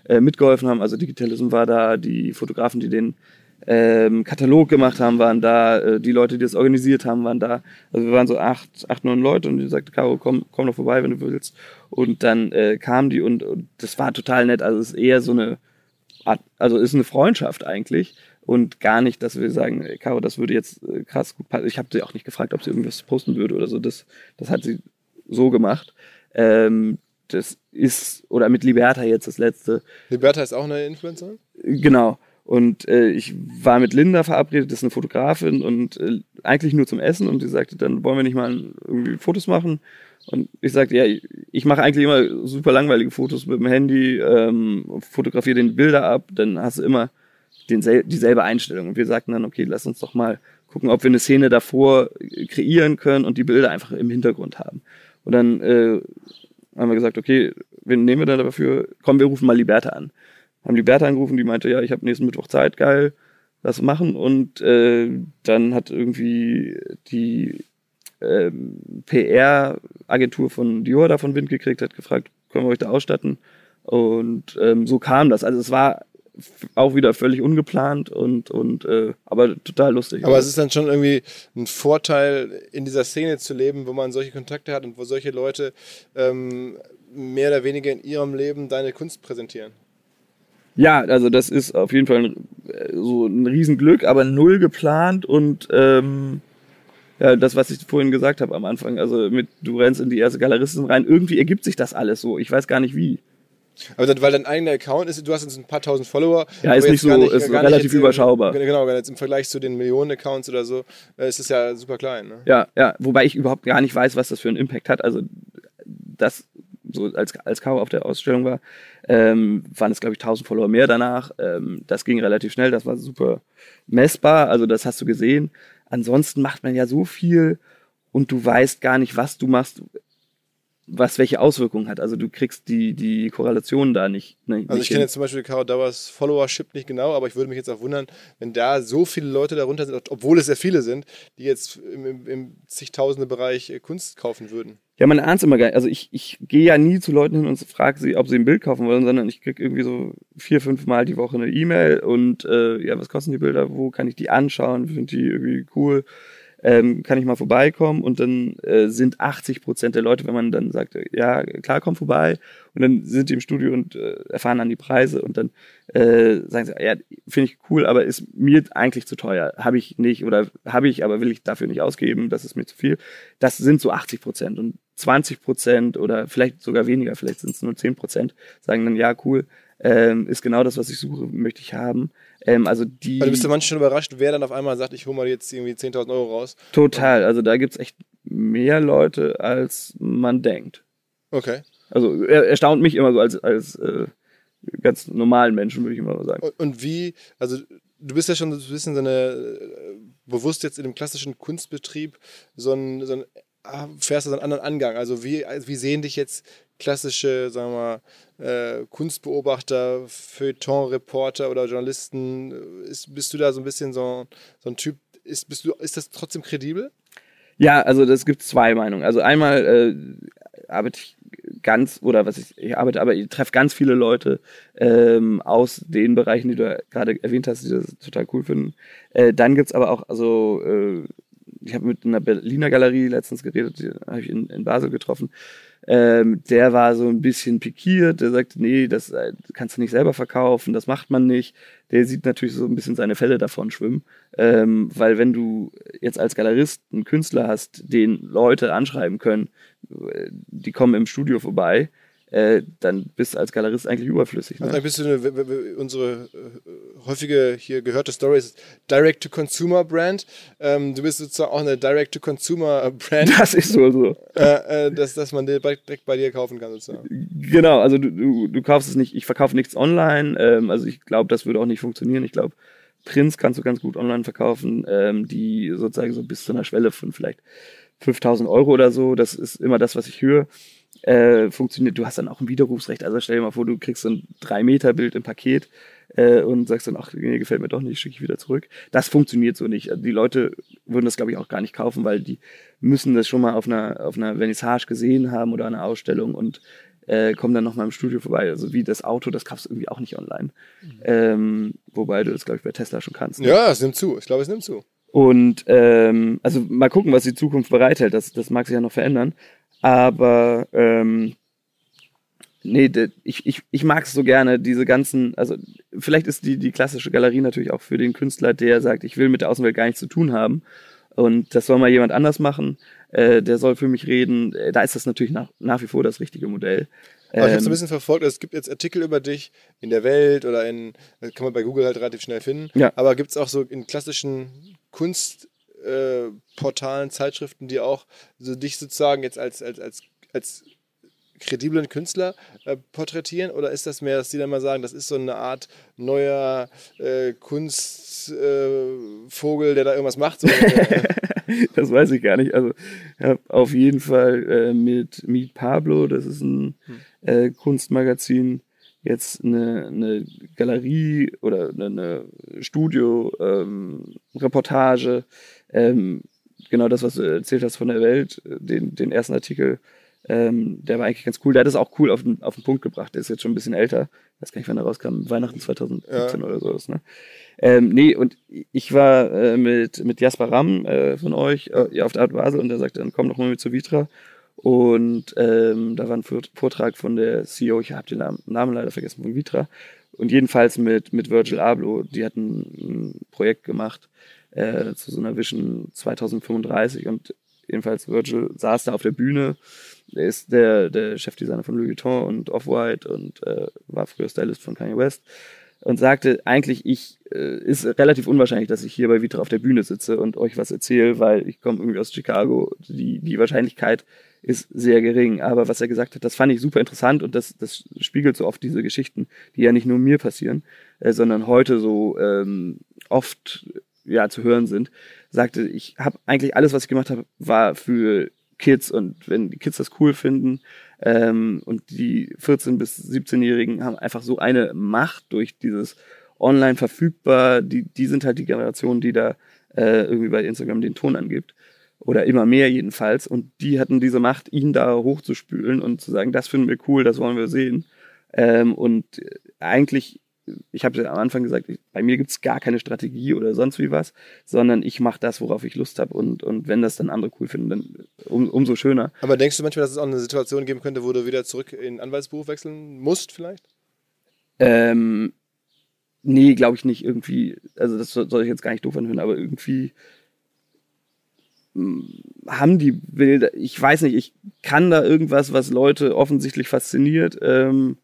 äh, mitgeholfen haben. Also Digitalism war da, die Fotografen, die den ähm, Katalog gemacht haben, waren da, äh, die Leute, die das organisiert haben, waren da. Also wir waren so acht, acht, neun Leute und die sagte, Caro, komm, komm noch vorbei, wenn du willst. Und dann äh, kamen die und, und das war total nett. Also es ist eher so eine Art, also ist eine Freundschaft eigentlich und gar nicht, dass wir sagen, ey, Caro, das würde jetzt äh, krass gut passen. Ich habe sie auch nicht gefragt, ob sie irgendwas posten würde oder so. Das, das hat sie so gemacht. Ähm, das ist, oder mit Liberta jetzt das letzte. Liberta ist auch eine Influencerin? Genau. Und äh, ich war mit Linda verabredet, das ist eine Fotografin und äh, eigentlich nur zum Essen und sie sagte, dann wollen wir nicht mal irgendwie Fotos machen. Und ich sagte, ja, ich, ich mache eigentlich immer super langweilige Fotos mit dem Handy, ähm, fotografiere den Bilder ab, dann hast du immer den, dieselbe Einstellung. Und wir sagten dann, okay, lass uns doch mal gucken, ob wir eine Szene davor kreieren können und die Bilder einfach im Hintergrund haben. Und dann äh, haben wir gesagt, okay, wen nehmen wir dann dafür? Komm, wir rufen mal Liberta an. Haben Liberta angerufen, die meinte, ja, ich habe nächsten Mittwoch Zeit, geil, lass machen. Und äh, dann hat irgendwie die äh, PR-Agentur von Dior davon Wind gekriegt, hat gefragt, können wir euch da ausstatten? Und ähm, so kam das. Also es war auch wieder völlig ungeplant und, und äh, aber total lustig. Aber es ist dann schon irgendwie ein Vorteil, in dieser Szene zu leben, wo man solche Kontakte hat und wo solche Leute ähm, mehr oder weniger in ihrem Leben deine Kunst präsentieren. Ja, also das ist auf jeden Fall ein, äh, so ein Riesenglück, aber null geplant und ähm, ja, das, was ich vorhin gesagt habe am Anfang, also mit du rennst in die erste Galeristin rein, irgendwie ergibt sich das alles so. Ich weiß gar nicht wie. Aber dann, weil dein eigener Account ist, du hast jetzt ein paar tausend Follower. Ja, ist nicht so, nicht, ist relativ überschaubar. Im, genau, jetzt im Vergleich zu den Millionen Accounts oder so, äh, ist es ja super klein. Ne? Ja, ja, wobei ich überhaupt gar nicht weiß, was das für einen Impact hat. Also das, so als, als Caro auf der Ausstellung war, ähm, waren es, glaube ich, 1000 Follower mehr danach. Ähm, das ging relativ schnell, das war super messbar, also das hast du gesehen. Ansonsten macht man ja so viel und du weißt gar nicht, was du machst was welche Auswirkungen hat. Also du kriegst die, die Korrelation da nicht. Ne, also ich kenne jetzt zum Beispiel Caro Dauers Followership nicht genau, aber ich würde mich jetzt auch wundern, wenn da so viele Leute darunter sind, obwohl es sehr viele sind, die jetzt im, im, im zigtausende Bereich äh, Kunst kaufen würden. Ja, man ahnt immer gar nicht. Also ich, ich gehe ja nie zu Leuten hin und frage sie, ob sie ein Bild kaufen wollen, sondern ich kriege irgendwie so vier, fünf Mal die Woche eine E-Mail und äh, ja, was kosten die Bilder, wo kann ich die anschauen, finde die irgendwie cool ähm, kann ich mal vorbeikommen? Und dann äh, sind 80 Prozent der Leute, wenn man dann sagt, ja, klar, komm vorbei. Und dann sind die im Studio und äh, erfahren dann die Preise und dann äh, sagen sie, ja, finde ich cool, aber ist mir eigentlich zu teuer, habe ich nicht oder habe ich, aber will ich dafür nicht ausgeben, das ist mir zu viel. Das sind so 80 Prozent. Und 20 Prozent oder vielleicht sogar weniger, vielleicht sind es nur 10 Prozent, sagen dann, ja, cool, ähm, ist genau das, was ich suche, möchte ich haben. Ähm, also die. Also bist du manchmal schon überrascht, wer dann auf einmal sagt, ich hole mal jetzt irgendwie 10.000 Euro raus? Total. Also da gibt es echt mehr Leute, als man denkt. Okay. Also er, erstaunt mich immer so als, als äh, ganz normalen Menschen, würde ich immer sagen. Und, und wie, also du bist ja schon so ein bisschen so eine, äh, bewusst jetzt in dem klassischen Kunstbetrieb so ein, so ein ah, fährst du so einen anderen Angang. Also wie, wie sehen dich jetzt klassische, sagen wir mal, äh, Kunstbeobachter, Feuilleton-Reporter oder Journalisten? Ist, bist du da so ein bisschen so, so ein Typ, ist, bist du, ist das trotzdem kredibel? Ja, also das gibt zwei Meinungen. Also einmal äh, arbeite ich ganz, oder was ich, ich arbeite, aber ich treffe ganz viele Leute ähm, aus den Bereichen, die du gerade erwähnt hast, die das total cool finden. Äh, dann gibt's aber auch, also äh, ich habe mit einer Berliner Galerie letztens geredet, die habe ich in, in Basel getroffen. Ähm, der war so ein bisschen pikiert, der sagte, nee, das äh, kannst du nicht selber verkaufen, das macht man nicht. Der sieht natürlich so ein bisschen seine Fälle davon schwimmen, ähm, weil wenn du jetzt als Galerist einen Künstler hast, den Leute anschreiben können, äh, die kommen im Studio vorbei, äh, dann bist du als Galerist eigentlich überflüssig. Ne? Also bist du eine, unsere äh, häufige hier gehörte Story ist Direct-to-Consumer-Brand. Ähm, du bist sozusagen auch eine Direct-to-Consumer-Brand. Das ist wohl so. Äh, äh, dass, dass man direkt, direkt bei dir kaufen kann sozusagen. Genau, also du, du, du kaufst es nicht, ich verkaufe nichts online, ähm, also ich glaube, das würde auch nicht funktionieren. Ich glaube, Prints kannst du ganz gut online verkaufen, ähm, die sozusagen so bis zu einer Schwelle von vielleicht 5000 Euro oder so, das ist immer das, was ich höre äh, funktioniert. Du hast dann auch ein Widerrufsrecht. Also stell dir mal vor, du kriegst so ein 3-Meter-Bild im Paket äh, und sagst dann, ach, nee, gefällt mir doch nicht, schicke ich wieder zurück. Das funktioniert so nicht. Die Leute würden das, glaube ich, auch gar nicht kaufen, weil die müssen das schon mal auf einer, auf einer Vernissage gesehen haben oder einer Ausstellung und äh, kommen dann nochmal im Studio vorbei. Also wie das Auto, das kaufst du irgendwie auch nicht online. Mhm. Ähm, wobei du das, glaube ich, bei Tesla schon kannst. Ne? Ja, es nimmt zu. Ich glaube, es nimmt zu. Und ähm, also mal gucken, was die Zukunft bereithält. Das, das mag sich ja noch verändern. Aber ähm, nee, ich, ich, ich mag es so gerne, diese ganzen, also vielleicht ist die, die klassische Galerie natürlich auch für den Künstler, der sagt, ich will mit der Außenwelt gar nichts zu tun haben. Und das soll mal jemand anders machen, äh, der soll für mich reden. Äh, da ist das natürlich nach, nach wie vor das richtige Modell. Aber ich habe es ein ähm, bisschen verfolgt, es gibt jetzt Artikel über dich in der Welt oder in, kann man bei Google halt relativ schnell finden. Ja. Aber gibt es auch so in klassischen Kunst, äh, Portalen, Zeitschriften, die auch so dich sozusagen jetzt als, als, als, als krediblen Künstler äh, porträtieren? Oder ist das mehr, dass die dann mal sagen, das ist so eine Art neuer äh, Kunstvogel, äh, der da irgendwas macht? So, das weiß ich gar nicht. Also ich habe auf jeden Fall äh, mit Meet Pablo, das ist ein hm. Äh, Kunstmagazin, jetzt eine, eine Galerie oder eine, eine Studio-Reportage. Ähm, ähm, genau das, was du erzählt hast von der Welt, den, den ersten Artikel, ähm, der war eigentlich ganz cool. Der hat es auch cool auf den, auf den Punkt gebracht. Der ist jetzt schon ein bisschen älter. Ich weiß gar nicht, wann er rauskam. Weihnachten 2017 ja. oder so. Ne? Ähm, nee, und ich war äh, mit, mit Jasper Ram äh, von euch äh, auf der Art Basel und der sagte dann, komm doch mal mit zu Vitra. Und ähm, da war ein Vortrag von der CEO, ich habe den Namen, leider vergessen, von Vitra. Und jedenfalls mit, mit Virgil Abloh, die hatten ein Projekt gemacht äh, zu so einer Vision 2035. Und jedenfalls Virgil saß da auf der Bühne. Er ist der, der Chefdesigner von Louis Vuitton und Off-White und äh, war früher Stylist von Kanye West und sagte eigentlich, ich äh, ist relativ unwahrscheinlich, dass ich hier bei Vitra auf der Bühne sitze und euch was erzähle, weil ich komme irgendwie aus Chicago. Die, die Wahrscheinlichkeit ist sehr gering. Aber was er gesagt hat, das fand ich super interessant und das, das spiegelt so oft diese Geschichten, die ja nicht nur mir passieren, äh, sondern heute so ähm, oft ja zu hören sind. Sagte, ich habe eigentlich alles, was ich gemacht habe, war für Kids und wenn die Kids das cool finden ähm, und die 14 bis 17-Jährigen haben einfach so eine Macht durch dieses online verfügbar, die die sind halt die Generation, die da äh, irgendwie bei Instagram den Ton angibt oder immer mehr jedenfalls. Und die hatten diese Macht, ihn da hochzuspülen und zu sagen, das finden wir cool, das wollen wir sehen. Ähm, und eigentlich, ich habe ja am Anfang gesagt, bei mir gibt es gar keine Strategie oder sonst wie was, sondern ich mache das, worauf ich Lust habe. Und, und wenn das dann andere cool finden, dann um, umso schöner. Aber denkst du manchmal, dass es auch eine Situation geben könnte, wo du wieder zurück in den Anwaltsberuf wechseln musst, vielleicht? Ähm, nee, glaube ich nicht. Irgendwie, also das soll ich jetzt gar nicht doof anhören, aber irgendwie haben die Bilder, ich weiß nicht, ich kann da irgendwas, was Leute offensichtlich fasziniert, ähm,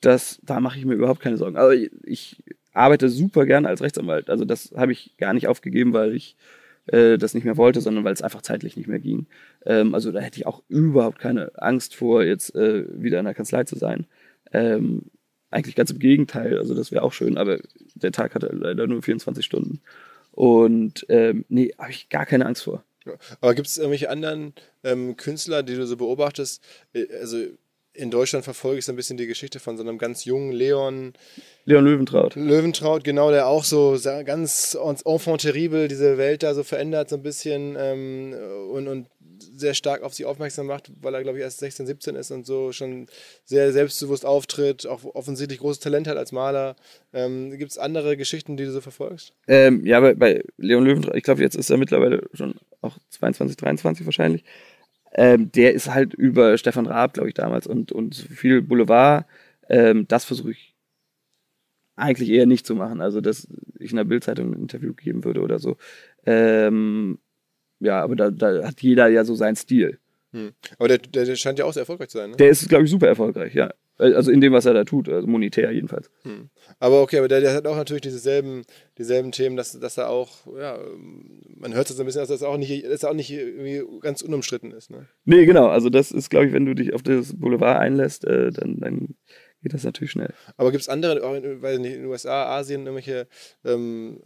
das, da mache ich mir überhaupt keine Sorgen. Aber ich, ich arbeite super gerne als Rechtsanwalt. Also das habe ich gar nicht aufgegeben, weil ich äh, das nicht mehr wollte, sondern weil es einfach zeitlich nicht mehr ging. Ähm, also da hätte ich auch überhaupt keine Angst vor, jetzt äh, wieder in der Kanzlei zu sein. Ähm, eigentlich ganz im Gegenteil. Also das wäre auch schön, aber der Tag hat leider nur 24 Stunden. Und ähm, nee, habe ich gar keine Angst vor. Aber gibt es irgendwelche anderen ähm, Künstler, die du so beobachtest? Äh, Also in Deutschland verfolge ich so ein bisschen die Geschichte von so einem ganz jungen Leon Leon Löwentraut. Löwentraut, genau, der auch so ganz enfant terrible diese Welt da so verändert, so ein bisschen ähm, und, und sehr stark auf sich aufmerksam macht, weil er, glaube ich, erst 16, 17 ist und so schon sehr selbstbewusst auftritt, auch offensichtlich großes Talent hat als Maler. Ähm, Gibt es andere Geschichten, die du so verfolgst? Ähm, ja, bei, bei Leon Löwentraut, ich glaube, jetzt ist er mittlerweile schon auch 22, 23 wahrscheinlich. Ähm, der ist halt über Stefan Raab, glaube ich, damals und, und viel Boulevard. Ähm, das versuche ich eigentlich eher nicht zu machen. Also, dass ich in der Bildzeitung ein Interview geben würde oder so. Ähm, ja, aber da, da hat jeder ja so seinen Stil. Hm. Aber der, der, der scheint ja auch sehr erfolgreich zu sein. Ne? Der ist, glaube ich, super erfolgreich, ja. Also in dem, was er da tut, also monetär jedenfalls. Hm. Aber okay, aber der, der hat auch natürlich dieselben, dieselben Themen, dass, dass er auch, ja, man hört es so ein bisschen, dass er auch nicht, dass er auch nicht irgendwie ganz unumstritten ist. Ne? Nee, genau. Also das ist, glaube ich, wenn du dich auf das Boulevard einlässt, äh, dann, dann geht das natürlich schnell. Aber gibt es andere, auch in, weiß nicht, in den USA, Asien, irgendwelche ähm,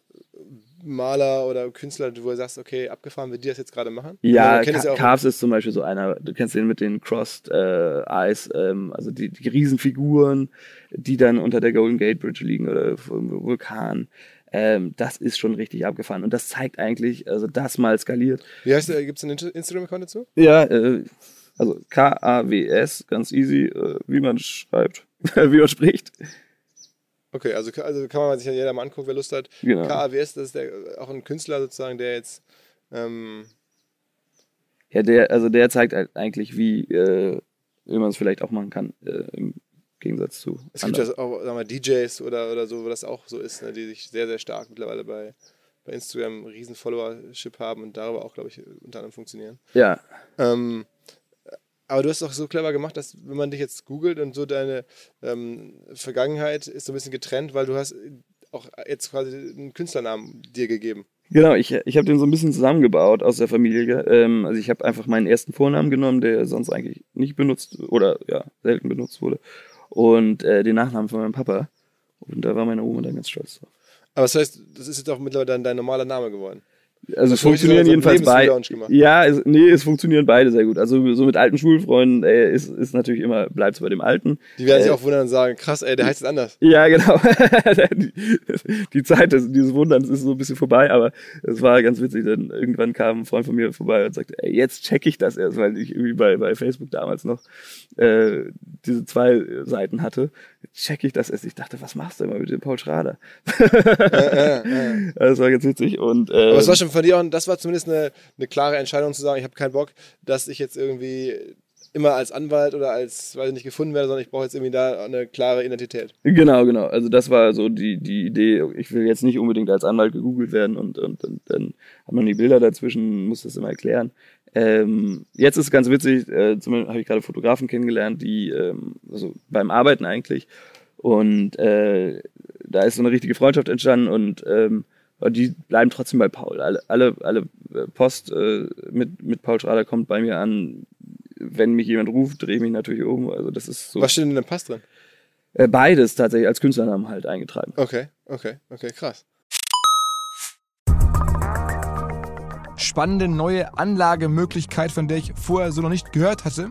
Maler oder Künstler, wo du sagst, okay, abgefahren, wie die das jetzt gerade machen? Ja, ja Carves ist zum Beispiel so einer, du kennst den mit den Crossed äh, Eyes, ähm, also die, die Riesenfiguren, die dann unter der Golden Gate Bridge liegen oder vom Vulkan. Ähm, das ist schon richtig abgefahren. Und das zeigt eigentlich, also das mal skaliert. Wie heißt der, gibt es einen Insta- Instagram-Account dazu? Ja, äh, also K-A-W-S, ganz easy, äh, wie man schreibt, wie man spricht. Okay, also, also kann man sich ja jeder mal angucken, wer Lust hat. Genau. KAWS, das ist der, auch ein Künstler sozusagen, der jetzt ähm, Ja, der, also der zeigt halt eigentlich, wie, äh, wie man es vielleicht auch machen kann, äh, im Gegensatz zu Es gibt anderen. ja auch sagen wir, DJs oder, oder so, wo das auch so ist, ne, die sich sehr, sehr stark mittlerweile bei, bei Instagram riesen Followership haben und darüber auch, glaube ich, unter anderem funktionieren. Ja, Ähm, aber du hast es auch so clever gemacht, dass wenn man dich jetzt googelt und so deine ähm, Vergangenheit ist so ein bisschen getrennt, weil du hast auch jetzt quasi einen Künstlernamen dir gegeben. Genau, ich, ich habe den so ein bisschen zusammengebaut aus der Familie. Ähm, also ich habe einfach meinen ersten Vornamen genommen, der sonst eigentlich nicht benutzt oder ja, selten benutzt wurde. Und äh, den Nachnamen von meinem Papa. Und da war meine Oma dann ganz stolz drauf. Aber das heißt, das ist jetzt auch mittlerweile dein, dein normaler Name geworden. Also es funktionieren so einen jedenfalls beide. Ja, es, nee, es funktionieren beide sehr gut. Also so mit alten Schulfreunden äh, ist, ist natürlich immer, bleibt es bei dem Alten. Die werden sich Äh, auch wundern und sagen, krass, ey, der heißt jetzt anders. Ja, genau. die, die Zeit des, dieses Wunderns ist so ein bisschen vorbei, aber es war ganz witzig, denn irgendwann kam ein Freund von mir vorbei und sagte, ey, jetzt check ich das erst, weil ich irgendwie bei, bei Facebook damals noch äh, diese zwei Seiten hatte. Check ich das erst. Ich dachte, was machst du immer mit dem Paul Schrader? Das war ganz witzig und äh, Aber es war schon von dir auch, das war zumindest eine, eine klare Entscheidung zu sagen, ich habe keinen Bock, dass ich jetzt irgendwie immer als Anwalt oder als, weiß ich nicht, gefunden werde, sondern ich brauche jetzt irgendwie da eine klare Identität. Genau, genau. Also das war so die, die Idee. Ich will jetzt nicht unbedingt als Anwalt gegoogelt werden und, und, und dann hat man die Bilder dazwischen, muss das immer erklären. Ähm, jetzt ist es ganz witzig, äh, zumindest habe ich gerade Fotografen kennengelernt, die, ähm, also beim Arbeiten eigentlich, und äh, da ist so eine richtige Freundschaft entstanden und ähm, die bleiben trotzdem bei Paul. Alle, alle, alle äh, Post äh, mit, mit Paul Schrader kommt bei mir an. Wenn mich jemand ruft, drehe ich mich natürlich um. Also das ist so. Was steht denn in dem Pass drin? Äh, beides tatsächlich als Künstlernamen halt eingetragen. Okay, okay, okay, krass. spannende neue Anlagemöglichkeit, von der ich vorher so noch nicht gehört hatte.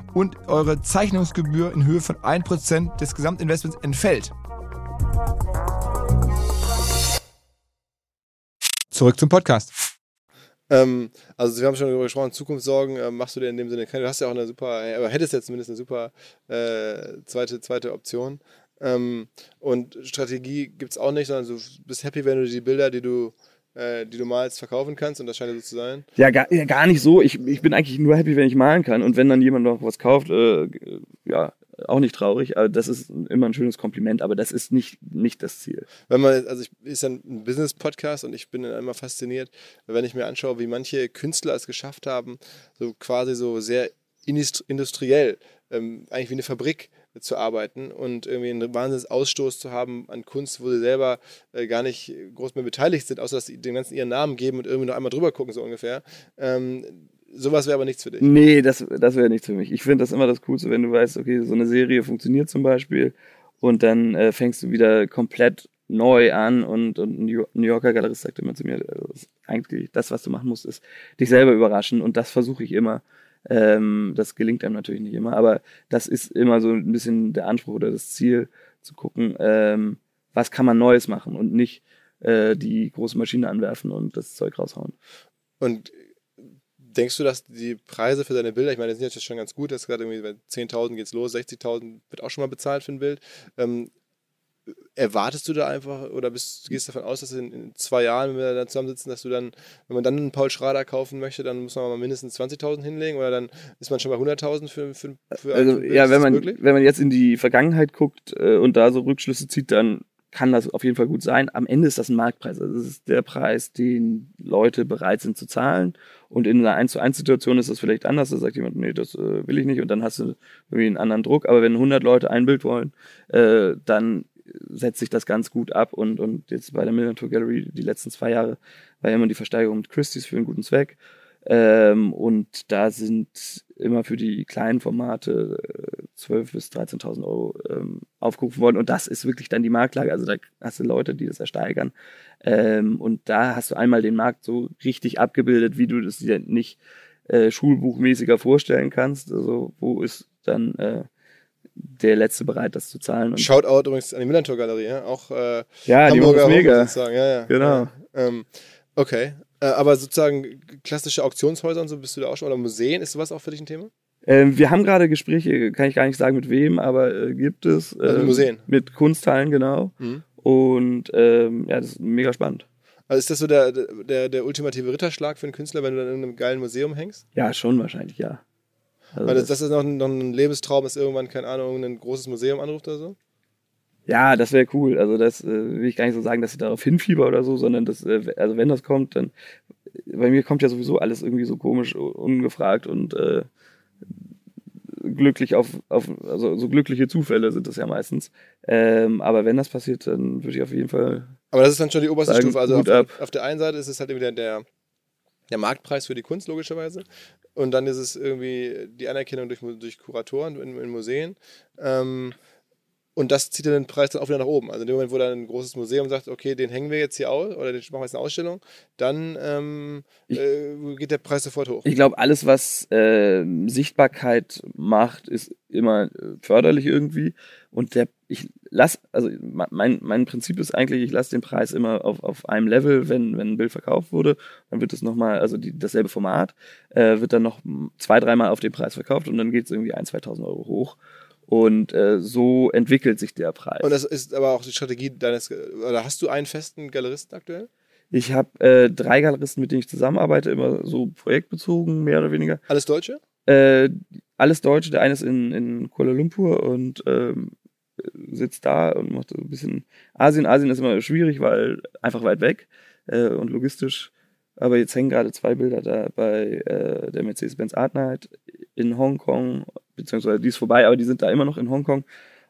und eure Zeichnungsgebühr in Höhe von 1% des Gesamtinvestments entfällt. Zurück zum Podcast. Ähm, also wir haben schon darüber gesprochen, Zukunftssorgen äh, machst du dir in dem Sinne keine. Du hast ja auch eine super, aber hättest jetzt zumindest eine super äh, zweite, zweite Option. Ähm, und Strategie gibt es auch nicht, sondern du bist happy, wenn du die Bilder, die du äh, die du malst, verkaufen kannst und das scheint so zu sein? Ja, gar, ja, gar nicht so. Ich, ich bin eigentlich nur happy, wenn ich malen kann. Und wenn dann jemand noch was kauft, äh, ja, auch nicht traurig. Aber das ist immer ein schönes Kompliment, aber das ist nicht, nicht das Ziel. Wenn man, also ich ist ja ein Business-Podcast und ich bin dann immer fasziniert, wenn ich mir anschaue, wie manche Künstler es geschafft haben, so quasi so sehr industriell, ähm, eigentlich wie eine Fabrik zu arbeiten und irgendwie einen Wahnsinnsausstoß zu haben an Kunst, wo sie selber äh, gar nicht groß mehr beteiligt sind, außer dass sie den ganzen ihren Namen geben und irgendwie noch einmal drüber gucken, so ungefähr. Ähm, sowas wäre aber nichts für dich. Nee, das, das wäre nichts für mich. Ich finde das immer das Coolste, wenn du weißt, okay, so eine Serie funktioniert zum Beispiel und dann äh, fängst du wieder komplett neu an und, und ein New Yorker Galerist sagt immer zu mir, das eigentlich das, was du machen musst, ist dich selber überraschen und das versuche ich immer. Ähm, das gelingt einem natürlich nicht immer, aber das ist immer so ein bisschen der Anspruch oder das Ziel, zu gucken, ähm, was kann man Neues machen und nicht äh, die große Maschine anwerfen und das Zeug raushauen. Und denkst du, dass die Preise für deine Bilder, ich meine, die sind jetzt schon ganz gut, das ist gerade irgendwie bei 10.000 geht es los, 60.000 wird auch schon mal bezahlt für ein Bild. Ähm, erwartest du da einfach oder bist, gehst davon aus, dass in, in, zwei Jahren, wenn wir da zusammensitzen, dass du dann, wenn man dann einen Paul Schrader kaufen möchte, dann muss man mal mindestens 20.000 hinlegen oder dann ist man schon bei 100.000 für, für, für Also ja, wenn man, wenn man jetzt in die Vergangenheit guckt äh, und da so Rückschlüsse zieht, dann kann das auf jeden Fall gut sein. Am Ende ist das ein Marktpreis. Also das ist der Preis, den Leute bereit sind zu zahlen. Und in einer 1 zu 1 Situation ist das vielleicht anders. Da sagt jemand, nee, das äh, will ich nicht. Und dann hast du irgendwie einen anderen Druck. Aber wenn 100 Leute ein Bild wollen, äh, dann setzt sich das ganz gut ab. Und, und jetzt bei der Million Tour Gallery die letzten zwei Jahre war ja immer die Versteigerung mit Christie's für einen guten Zweck. Ähm, und da sind immer für die kleinen Formate äh, 12.000 bis 13.000 Euro ähm, aufgerufen worden. Und das ist wirklich dann die Marktlage. Also da hast du Leute, die das ersteigern. Ähm, und da hast du einmal den Markt so richtig abgebildet, wie du das dir nicht äh, schulbuchmäßiger vorstellen kannst. Also wo ist dann äh, der Letzte bereit, das zu zahlen. Und Shoutout übrigens an die Millantor Galerie, ja? auch äh, ja, Hamburger die mega. Sozusagen. Ja, ja. Genau. Ja. Ähm, okay, äh, aber sozusagen klassische Auktionshäuser und so bist du da auch schon oder Museen, ist sowas auch für dich ein Thema? Ähm, wir haben gerade Gespräche, kann ich gar nicht sagen mit wem, aber äh, gibt es. Äh, also Museen. Mit Kunsthallen, genau. Mhm. Und ähm, ja, das ist mega spannend. Also ist das so der, der, der ultimative Ritterschlag für einen Künstler, wenn du dann in einem geilen Museum hängst? Ja, schon wahrscheinlich, ja. Also Weil das, das ist noch ein, noch ein Lebenstraum, dass irgendwann, keine Ahnung, ein großes Museum anruft oder so? Ja, das wäre cool. Also das äh, will ich gar nicht so sagen, dass ich darauf hinfieber oder so, sondern das, äh, also wenn das kommt, dann bei mir kommt ja sowieso alles irgendwie so komisch, ungefragt und äh, glücklich auf, auf, also so glückliche Zufälle sind das ja meistens. Ähm, aber wenn das passiert, dann würde ich auf jeden Fall. Aber das ist dann schon die oberste sagen, Stufe. Also auf, auf, der einen Seite ist es halt wieder der, der Marktpreis für die Kunst, logischerweise. Und dann ist es irgendwie die Anerkennung durch, durch Kuratoren in, in Museen. Ähm, und das zieht dann den Preis dann auch wieder nach oben. Also in dem Moment, wo dann ein großes Museum sagt, okay, den hängen wir jetzt hier aus oder den machen wir jetzt eine Ausstellung, dann ähm, ich, äh, geht der Preis sofort hoch. Ich glaube, alles, was äh, Sichtbarkeit macht, ist immer äh, förderlich irgendwie. Und der, ich lasse, also mein, mein Prinzip ist eigentlich, ich lasse den Preis immer auf, auf einem Level, wenn, wenn ein Bild verkauft wurde, dann wird es nochmal, also die, dasselbe Format, äh, wird dann noch zwei, dreimal auf den Preis verkauft und dann geht es irgendwie ein, 2000 Euro hoch. Und äh, so entwickelt sich der Preis. Und das ist aber auch die Strategie deines, oder hast du einen festen Galeristen aktuell? Ich habe äh, drei Galeristen, mit denen ich zusammenarbeite, immer so projektbezogen, mehr oder weniger. Alles Deutsche? Äh, alles Deutsche. Der eine ist in, in Kuala Lumpur und ähm, sitzt da und macht so ein bisschen Asien. Asien ist immer schwierig, weil einfach weit weg äh, und logistisch. Aber jetzt hängen gerade zwei Bilder da bei äh, der Mercedes-Benz Art Night in Hongkong beziehungsweise die ist vorbei, aber die sind da immer noch in Hongkong.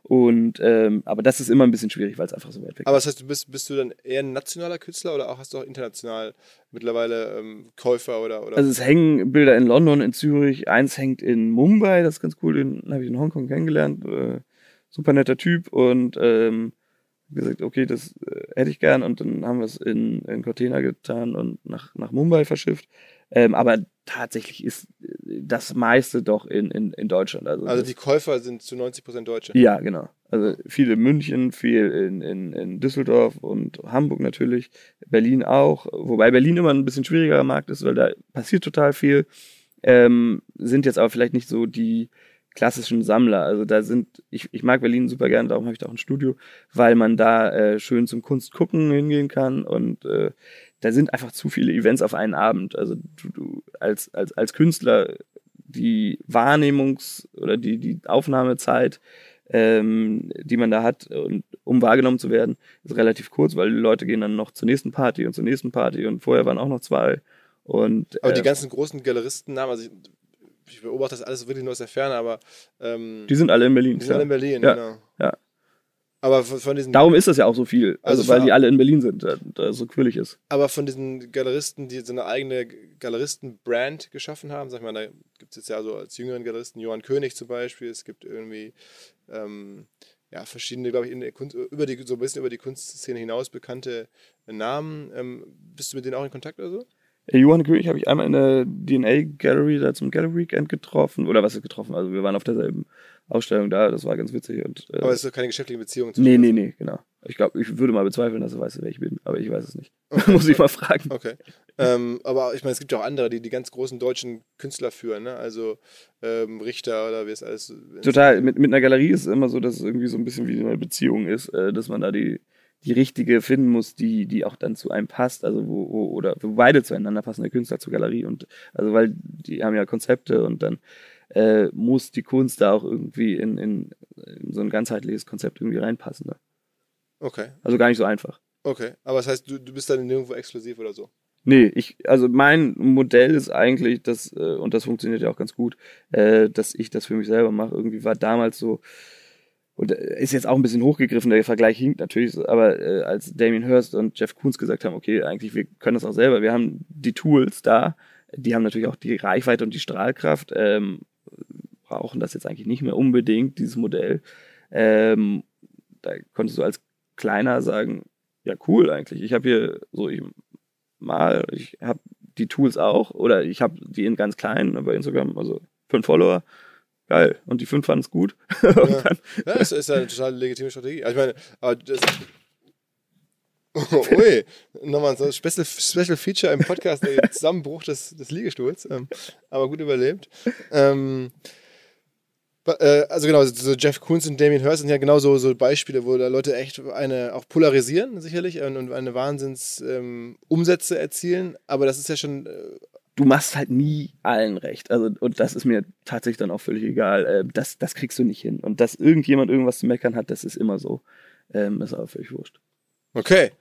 Und ähm, aber das ist immer ein bisschen schwierig, weil es einfach so weit weg Aber ist. das heißt, du bist, bist du dann eher ein nationaler Künstler oder auch hast du auch international mittlerweile ähm, Käufer oder, oder Also es hängen Bilder in London, in Zürich, eins hängt in Mumbai, das ist ganz cool, den habe ich in Hongkong kennengelernt. Äh, super netter Typ und ähm, gesagt, okay, das äh, hätte ich gern und dann haben wir es in, in Container getan und nach, nach Mumbai verschifft. Ähm, aber tatsächlich ist äh, das meiste doch in, in, in Deutschland. Also, also die Käufer sind zu 90% Deutsche. ja, genau. Also viel in München, viel in, in, in Düsseldorf und Hamburg natürlich, Berlin auch, wobei Berlin immer ein bisschen schwierigerer Markt ist, weil da passiert total viel. Ähm, sind jetzt aber vielleicht nicht so die klassischen Sammler. Also da sind, ich, ich mag Berlin super gerne, darum habe ich da auch ein Studio, weil man da äh, schön zum Kunst gucken hingehen kann und äh, da sind einfach zu viele Events auf einen Abend. Also du, du als, als, als Künstler die Wahrnehmungs- oder die, die Aufnahmezeit, ähm, die man da hat, und, um wahrgenommen zu werden, ist relativ kurz, weil die Leute gehen dann noch zur nächsten Party und zur nächsten Party und vorher waren auch noch zwei. Und, Aber die äh, ganzen großen Galeristennamen, also ich, ich beobachte das alles wirklich nur aus der Ferne, aber ähm, die sind alle in Berlin. die sind alle in Berlin, Ja, genau. ja. Aber von, diesen Darum ist das ja auch so viel, also, Also weil die alle in Berlin sind, da, da so quirlig ist. Aber von diesen Galeristen, die so eine eigene Galeristen-Brand geschaffen haben, sag ich mal, da gibt es jetzt ja so als jüngeren Galeristen Johann König zum Beispiel, es gibt irgendwie ähm, ja, verschiedene, glaube ich, in der Kunst, über die, so ein bisschen über die Kunstszene hinaus bekannte Namen. Ähm, bist du mit denen auch in Kontakt oder so? Äh, Johann König habe ich einmal in der DNA Gallery da zum Gallery Weekend getroffen, oder was ist getroffen? Also wir waren auf derselben Ausstellung da, das war ganz witzig. Und, äh, Aber es ist doch keine geschäftliche Beziehung nee, nee, nee, genau. Ich glaube, ich würde mal bezweifeln, dass er weiß, wer ich bin, aber ich weiß es nicht. Muss ich mal fragen. Okay. ähm, aber ich meine, es gibt ja auch andere, die die ganz großen deutschen Künstler führen, ne? Also ähm, Richter oder wie es alles. Total. Mit, mit einer Galerie ist es immer so, dass es irgendwie so ein bisschen wie eine Beziehung ist, äh, dass man da die, die richtige finden muss, die, die auch dann zu einem passt, also wo, wo oder wo beide zueinander passen, der Künstler zur Galerie und also weil die haben ja Konzepte und dann äh, muss die Kunst da auch irgendwie in, in, in so ein ganzheitliches Konzept irgendwie reinpassen. Ne? Okay, Also gar nicht so einfach. okay. Aber das heißt, du, du bist dann nirgendwo exklusiv oder so. Nee, ich, also mein Modell ist eigentlich, dass, äh, und das funktioniert ja auch ganz gut, äh, dass ich das für mich selber mache. Irgendwie war damals so, und äh, ist jetzt auch ein bisschen hochgegriffen, der Vergleich hinkt natürlich, aber äh, als Damien Hirst und Jeff Koons gesagt haben, okay, eigentlich, wir können das auch selber, wir haben die Tools da, die haben natürlich auch die Reichweite und die Strahlkraft, ähm, brauchen das jetzt eigentlich nicht mehr unbedingt, dieses Modell. Ähm, da konntest du als Kleiner sagen, ja cool eigentlich, ich habe hier so, ich mal, ich habe die Tools auch oder ich habe die in ganz klein bei Instagram, also fünf Follower, geil. Und die fünf fanden es gut. Ja. Ja, das ist ja eine total legitime Strategie. Also ich meine, aber das. Ui, nochmal so ein Special, Special Feature im Podcast, der Zusammenbruch des, des Liegestuhls, ähm, aber gut überlebt. Ähm, äh, also genau, so Jeff Koons und Damien Hirst sind ja genau so, so Beispiele, wo da Leute echt eine auch polarisieren, sicherlich, und, und eine Wahnsinns ähm, erzielen, aber das ist ja schon äh, du machst halt nie allen recht. Also, und das ist mir tatsächlich dann auch völlig egal. Äh, das, das kriegst du nicht hin. Und dass irgendjemand irgendwas zu meckern hat, das ist immer so. Ähm, ist aber völlig wurscht. Okay.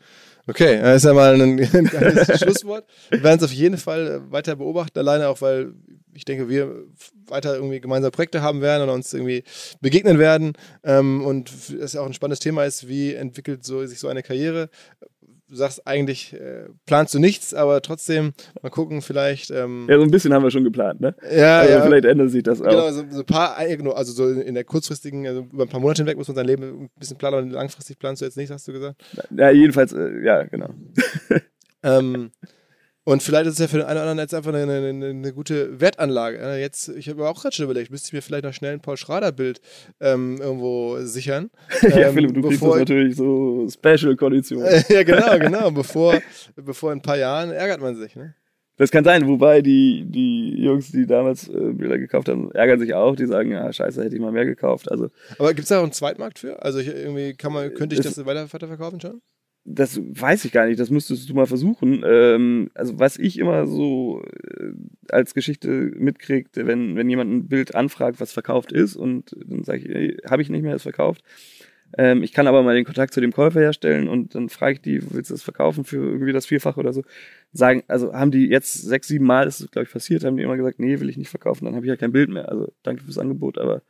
Okay, das ist ja mal ein, ein Schlusswort. Wir werden es auf jeden Fall äh, weiter beobachten, alleine auch, weil ich denke, wir weiter irgendwie gemeinsame Projekte haben werden und uns irgendwie begegnen werden. Ähm, und es ja auch ein spannendes Thema ist, wie entwickelt so, sich so eine Karriere. Du sagst eigentlich, äh, planst du nichts, aber trotzdem mal gucken, vielleicht. Ähm, Ja, so ein bisschen haben wir schon geplant, ne? ja, also ja. vielleicht ändert sich das auch. Genau, so, so ein paar, äh, genau, also so in der kurzfristigen, also über ein paar Monate hinweg muss man sein Leben ein bisschen planen und langfristig planst du jetzt nicht, hast du gesagt. Ja, jedenfalls, äh, ja, genau. Ähm, und vielleicht ist es ja für den einen oder anderen jetzt einfach eine, eine, eine gute Wertanlage. Äh, Jetzt, ich habe auch gerade schon überlegt, müsste ich mir vielleicht noch schnell ein Paul Schrader-Bild ähm, irgendwo sichern. ja, Ähm, Philipp, du kriegst bevor, natürlich so Special-Konditionen. ja, genau, genau. Bevor, bevor in ein paar Jahren ärgert man sich. Ne? Das kann sein, wobei die, die Jungs, die damals äh, Bilder gekauft haben, ärgern sich auch. Die sagen, ja, scheiße, hätte ich mal mehr gekauft. Also Aber gibt es da auch einen Zweitmarkt für? Also ich, irgendwie kann man, könnte ich das weiter, weiterverkaufen schon? Das weiß ich gar nicht, das müsstest du mal versuchen. Ähm, also was ich immer so äh, als Geschichte mitkriegt, wenn, wenn jemand ein Bild anfragt, was verkauft ist und dann sage ich, ey, habe ich nicht mehr, ist verkauft. Ähm, ich kann aber mal den Kontakt zu dem Käufer herstellen und dann frage ich die, willst du das verkaufen für irgendwie das Vierfache oder so? Sagen, also haben die jetzt sechs, sieben Mal, ist das glaube ich passiert, haben die immer gesagt, nee, will ich nicht verkaufen, dann habe ich ja kein Bild mehr. Also danke fürs Angebot, aber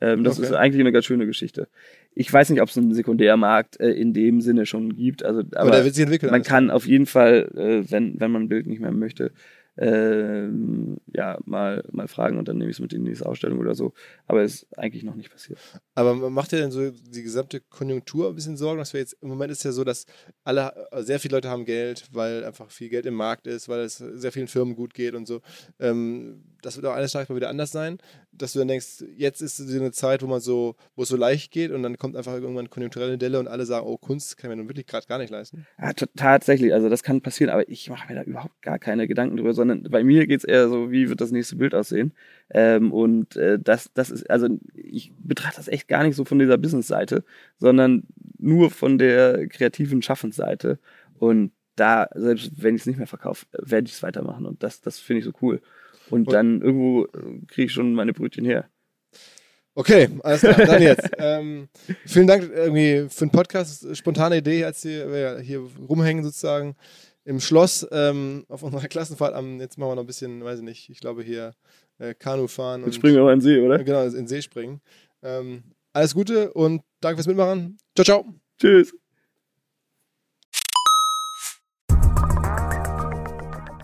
Ähm, das Okay. ist eigentlich eine ganz schöne Geschichte. Ich weiß nicht, ob es einen Sekundärmarkt äh, in dem Sinne schon gibt. Also, aber, Aber, der wird sich entwickeln. man alles. kann auf jeden Fall, äh, wenn, wenn man ein Bild nicht mehr möchte, ähm, ja, mal, mal fragen und dann nehme ich es mit in die nächste Ausstellung oder so. Aber ist eigentlich noch nicht passiert. Aber macht dir denn so die gesamte Konjunktur ein bisschen Sorgen, dass wir jetzt, im Moment ist ja so, dass alle, äh, sehr viele Leute haben Geld, weil einfach viel Geld im Markt ist, weil es sehr vielen Firmen gut geht und so. Ähm, das wird auch eines Tages mal wieder anders sein, dass du dann denkst, jetzt ist so eine Zeit, wo man so, wo es so leicht geht und dann kommt einfach irgendwann konjunkturelle Delle und alle sagen, oh, Kunst kann ich mir nun wirklich gerade gar nicht leisten. Ja, tatsächlich, also das kann passieren, aber ich mache mir da überhaupt gar keine Gedanken drüber, sondern bei mir geht's eher so, wie wird das nächste Bild aussehen? Ähm, und äh, das, das ist, also ich betrachte das echt gar nicht so von dieser Business-Seite, sondern nur von der kreativen Schaffensseite. Und da, selbst wenn ich es nicht mehr verkaufe, werde ich es weitermachen. Und das, das finde ich so cool. Und, Und- dann irgendwo kriege ich schon meine Brötchen her. Okay, alles klar, dann jetzt. ähm, vielen Dank irgendwie für den Podcast. Spontane Idee, als wir wir hier rumhängen sozusagen im Schloss ähm, auf unserer Klassenfahrt. Am, jetzt machen wir noch ein bisschen, weiß ich nicht, ich glaube hier äh, Kanu fahren. Jetzt springen wir mal in den See, oder? Genau, in den See springen. Ähm, alles Gute und danke fürs Mitmachen. Ciao, ciao. Tschüss.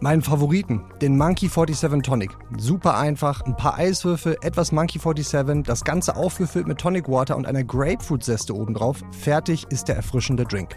Meinen Favoriten, den Monkey 47 Tonic. Super einfach, ein paar Eiswürfel, etwas Monkey 47, das Ganze aufgefüllt mit Tonic Water und einer Grapefruit-Zeste obendrauf. Fertig ist der erfrischende Drink.